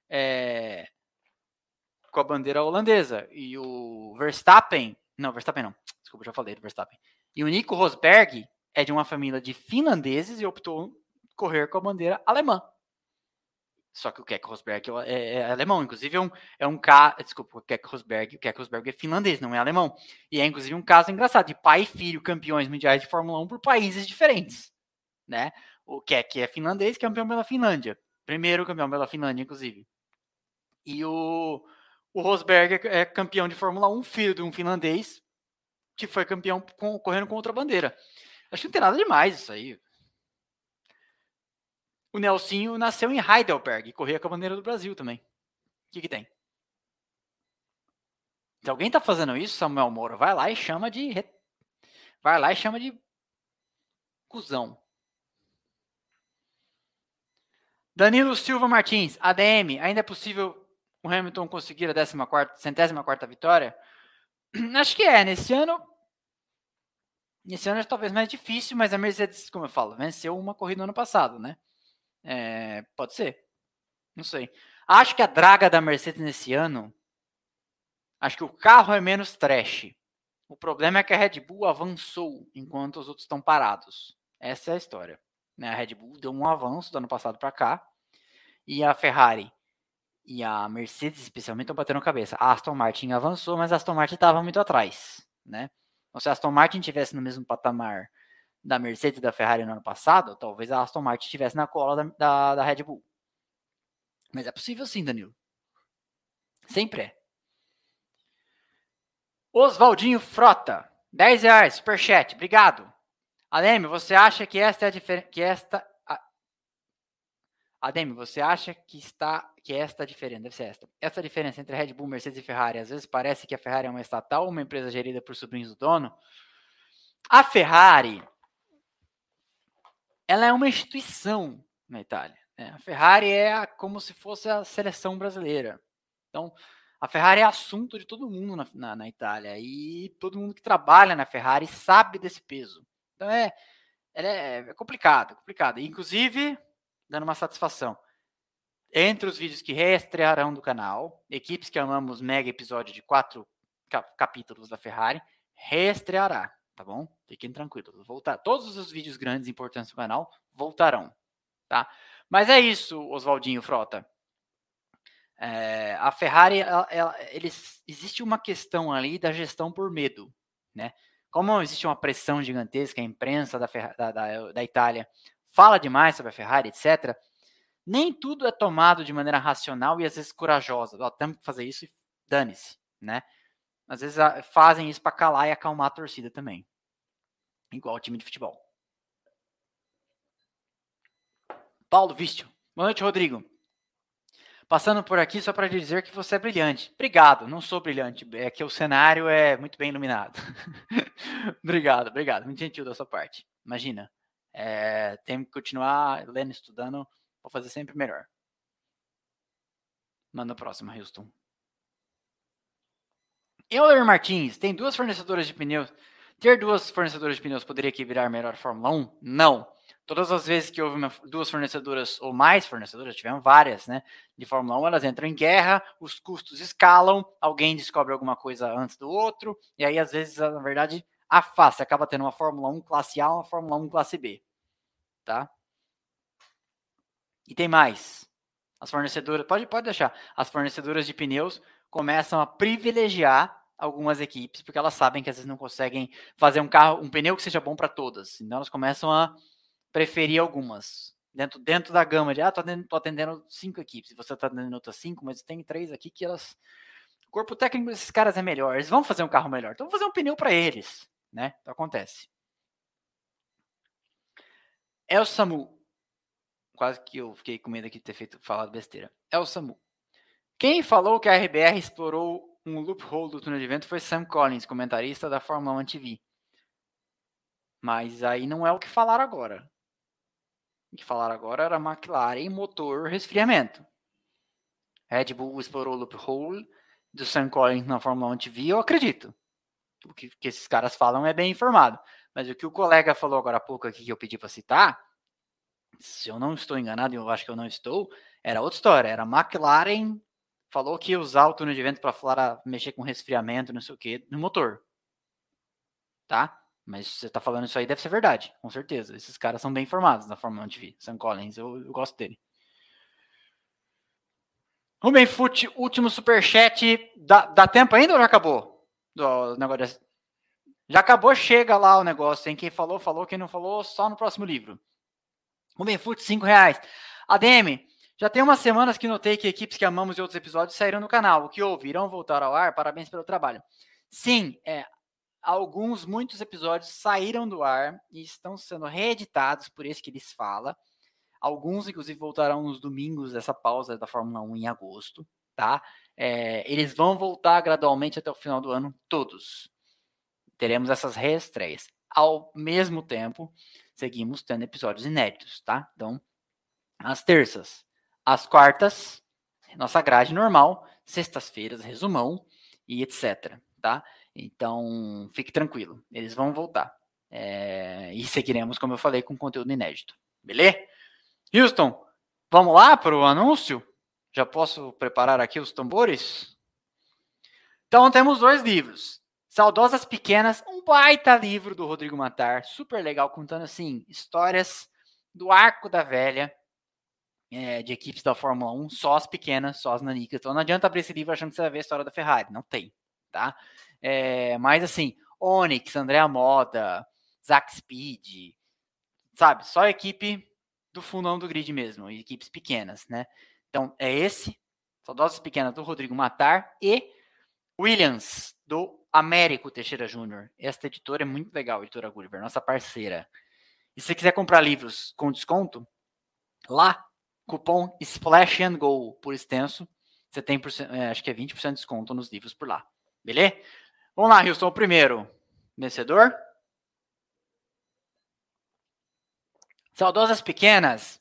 é, com a bandeira holandesa. E o Verstappen, não, Verstappen não, desculpa, já falei do Verstappen. E o Nico Rosberg é de uma família de finlandeses e optou correr com a bandeira alemã. Só que o Keck Rosberg é, é, é, alemão, inclusive é um, é um caso. Desculpa, o Keck Rosberg, o Keck Rosberg é finlandês, não é alemão. E é inclusive um caso engraçado de pai e filho campeões mundiais de Fórmula 1 por países diferentes. Né? O Keck é finlandês, campeão pela Finlândia. Primeiro campeão pela Finlândia, inclusive. E o, o Rosberg é, é campeão de Fórmula 1, filho de um finlandês, que foi campeão com, correndo com outra bandeira. Acho que não tem nada demais isso aí. O Nelsinho nasceu em Heidelberg e corria com a bandeira do Brasil também. O que, que tem? Se alguém tá fazendo isso, Samuel Moura, vai lá e chama de. Vai lá e chama de. Cusão. Danilo Silva Martins, ADM, ainda é possível o Hamilton conseguir a 14, centésima quarta vitória? Acho que é. Nesse ano, Nesse ano é talvez mais difícil, mas a Mercedes, como eu falo, venceu uma corrida no ano passado, né? É, pode ser. Não sei. Acho que a draga da Mercedes nesse ano. Acho que o carro é menos trash. O problema é que a Red Bull avançou enquanto os outros estão parados. Essa é a história. Né? A Red Bull deu um avanço do ano passado para cá. E a Ferrari e a Mercedes, especialmente, estão batendo cabeça. A Aston Martin avançou, mas a Aston Martin estava muito atrás. Né? Então, se a Aston Martin tivesse no mesmo patamar da Mercedes e da Ferrari no ano passado, talvez a Aston Martin estivesse na cola da, da, da Red Bull. Mas é possível sim, Danilo. Sempre é. Oswaldinho Frota, 10 reais, superchat, obrigado. Aleme, você acha que esta é que esta Ademir, você acha que está que esta diferença, deve ser esta. Essa diferença entre Red Bull, Mercedes e Ferrari, às vezes parece que a Ferrari é uma estatal ou uma empresa gerida por sobrinhos do dono. A Ferrari ela é uma instituição na Itália. Né? A Ferrari é como se fosse a seleção brasileira. Então, a Ferrari é assunto de todo mundo na, na, na Itália e todo mundo que trabalha na Ferrari sabe desse peso. Então é, é, é complicado, complicado. Inclusive, dando uma satisfação. Entre os vídeos que reestrearão do canal, Equipes que Amamos mega episódio de quatro capítulos da Ferrari, reestreará, tá bom? Fiquem tranquilos. Voltar. Todos os vídeos grandes e importantes do canal voltarão, tá? Mas é isso, Oswaldinho Frota. É, a Ferrari, ela, ela, eles, existe uma questão ali da gestão por medo, né? Como existe uma pressão gigantesca, a imprensa da, da, da, da Itália fala demais sobre a Ferrari, etc., nem tudo é tomado de maneira racional e às vezes corajosa. Ó, temos que fazer isso e dane-se, né? Às vezes fazem isso para calar e acalmar a torcida também. Igual o time de futebol. Paulo Vístio. Boa noite, Rodrigo. Passando por aqui só para dizer que você é brilhante. Obrigado, não sou brilhante, é que o cenário é muito bem iluminado. obrigado, obrigado. Muito gentil da sua parte. Imagina, é, tem que continuar lendo, estudando, para fazer sempre melhor. Manda a próxima, Houston. Euler Martins, tem duas fornecedoras de pneus. Ter duas fornecedoras de pneus poderia que virar melhor Fórmula 1? Não. Todas as vezes que houve uma, duas fornecedoras ou mais fornecedoras, tiveram várias, né? De Fórmula 1, elas entram em guerra, os custos escalam, alguém descobre alguma coisa antes do outro, e aí, às vezes, na verdade, a face acaba tendo uma Fórmula 1 classe A, uma Fórmula 1 classe B, tá? E tem mais. As fornecedoras, pode, pode deixar, as fornecedoras de pneus começam a privilegiar algumas equipes, porque elas sabem que às vezes não conseguem fazer um carro, um pneu que seja bom para todas. Então elas começam a preferir algumas. Dentro, dentro da gama de, ah, tô atendendo, tô atendendo cinco equipes, você tá atendendo outras cinco, mas tem três aqui que elas. O corpo técnico desses caras é melhor, eles vão fazer um carro melhor, então vou fazer um pneu para eles, né? Então acontece. O Samu. Quase que eu fiquei com medo aqui de ter feito, falado besteira. O Samu. Quem falou que a RBR explorou um loophole do túnel de vento foi Sam Collins, comentarista da Fórmula 1 TV. Mas aí não é o que falaram agora. O que falaram agora era McLaren, motor, resfriamento. Red Bull explorou o loophole do Sam Collins na Fórmula 1 TV, eu acredito. O que, que esses caras falam é bem informado. Mas o que o colega falou agora há pouco aqui que eu pedi para citar, se eu não estou enganado, eu acho que eu não estou, era outra história. Era McLaren falou que ia usar o túnel de vento para mexer com resfriamento, não sei o que, no motor. Tá? Mas você tá falando isso aí, deve ser verdade, com certeza. Esses caras são bem informados na Fórmula 1 TV. Sam Collins, eu, eu gosto dele. Ruben Fute, último superchat. Dá, dá tempo ainda ou já acabou? Do negócio Já acabou, chega lá o negócio. Hein? Quem falou, falou. Quem não falou, só no próximo livro. Ruben Fute, 5 reais. ADM, já tem umas semanas que notei que equipes que amamos de outros episódios saíram no canal. O que houve? Irão voltar ao ar? Parabéns pelo trabalho. Sim, é, alguns, muitos episódios saíram do ar e estão sendo reeditados, por isso que eles falam. Alguns, inclusive, voltarão nos domingos dessa pausa da Fórmula 1 em agosto, tá? É, eles vão voltar gradualmente até o final do ano, todos. Teremos essas reestreias. Ao mesmo tempo, seguimos tendo episódios inéditos, tá? Então, às terças, às quartas, nossa grade normal, sextas-feiras, resumão e etc. Tá? Então, fique tranquilo, eles vão voltar. É, e seguiremos, como eu falei, com conteúdo inédito. Beleza? Houston, vamos lá para o anúncio? Já posso preparar aqui os tambores? Então, temos dois livros. Saudosas Pequenas, um baita livro do Rodrigo Matar, super legal, contando assim, histórias do arco da velha, é, de equipes da Fórmula 1, só as pequenas, só as nanicas. Então não adianta abrir esse livro achando que você vai ver a história da Ferrari. Não tem, tá? É, mas assim, Onyx, Andrea Moda, Zack Speed, sabe? Só equipe do fundão do grid mesmo, equipes pequenas, né? Então é esse, Saudosas Pequenas do Rodrigo Matar e Williams, do Américo Teixeira Júnior. Esta editora é muito legal, editora Gulliver, nossa parceira. E se você quiser comprar livros com desconto, lá Cupom Splash and Go por extenso. Você tem, é, acho que é 20% de desconto nos livros por lá. Beleza? Vamos lá, Houston, o primeiro vencedor. Saudosas pequenas.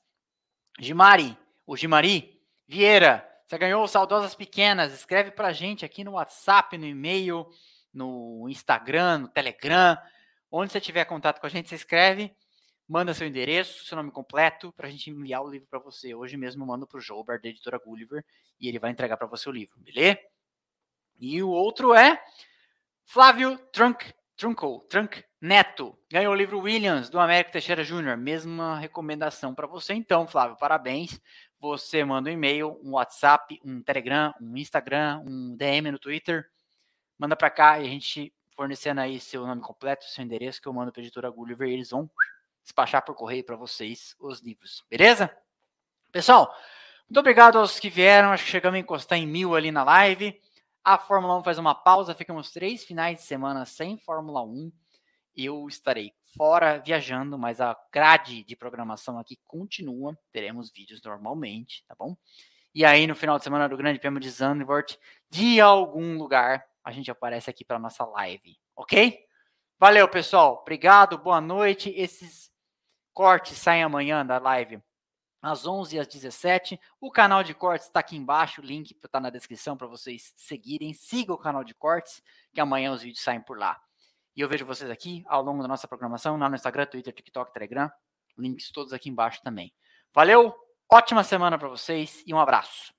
Gimari, o Gimari Vieira, você ganhou Saudosas Pequenas. Escreve pra gente aqui no WhatsApp, no e-mail, no Instagram, no Telegram. Onde você tiver contato com a gente, você escreve manda seu endereço, seu nome completo, para a gente enviar o livro para você. Hoje mesmo mando para o Joubert, da editora Gulliver, e ele vai entregar para você o livro, beleza? E o outro é Flávio Trunk, Trunco, Trunk Neto. Ganhou o livro Williams, do Américo Teixeira Júnior. Mesma recomendação para você, então, Flávio, parabéns. Você manda um e-mail, um WhatsApp, um Telegram, um Instagram, um DM no Twitter. Manda para cá e a gente fornecendo aí seu nome completo, seu endereço, que eu mando para a editora Gulliver e eles vão despachar por correio para vocês os livros, beleza? Pessoal, muito obrigado aos que vieram. Acho que chegamos a encostar em mil ali na live. A Fórmula 1 faz uma pausa, ficamos três finais de semana sem Fórmula 1. Eu estarei fora viajando, mas a grade de programação aqui continua. Teremos vídeos normalmente, tá bom? E aí, no final de semana do Grande Prêmio de Zandvoort, de algum lugar, a gente aparece aqui para nossa live, ok? Valeu, pessoal. Obrigado, boa noite. Esses Cortes saem amanhã da live às 11 e às 17. O canal de cortes está aqui embaixo, o link está na descrição para vocês seguirem. Siga o canal de cortes, que amanhã os vídeos saem por lá. E eu vejo vocês aqui ao longo da nossa programação, lá no Instagram, Twitter, TikTok, Telegram. Links todos aqui embaixo também. Valeu, ótima semana para vocês e um abraço.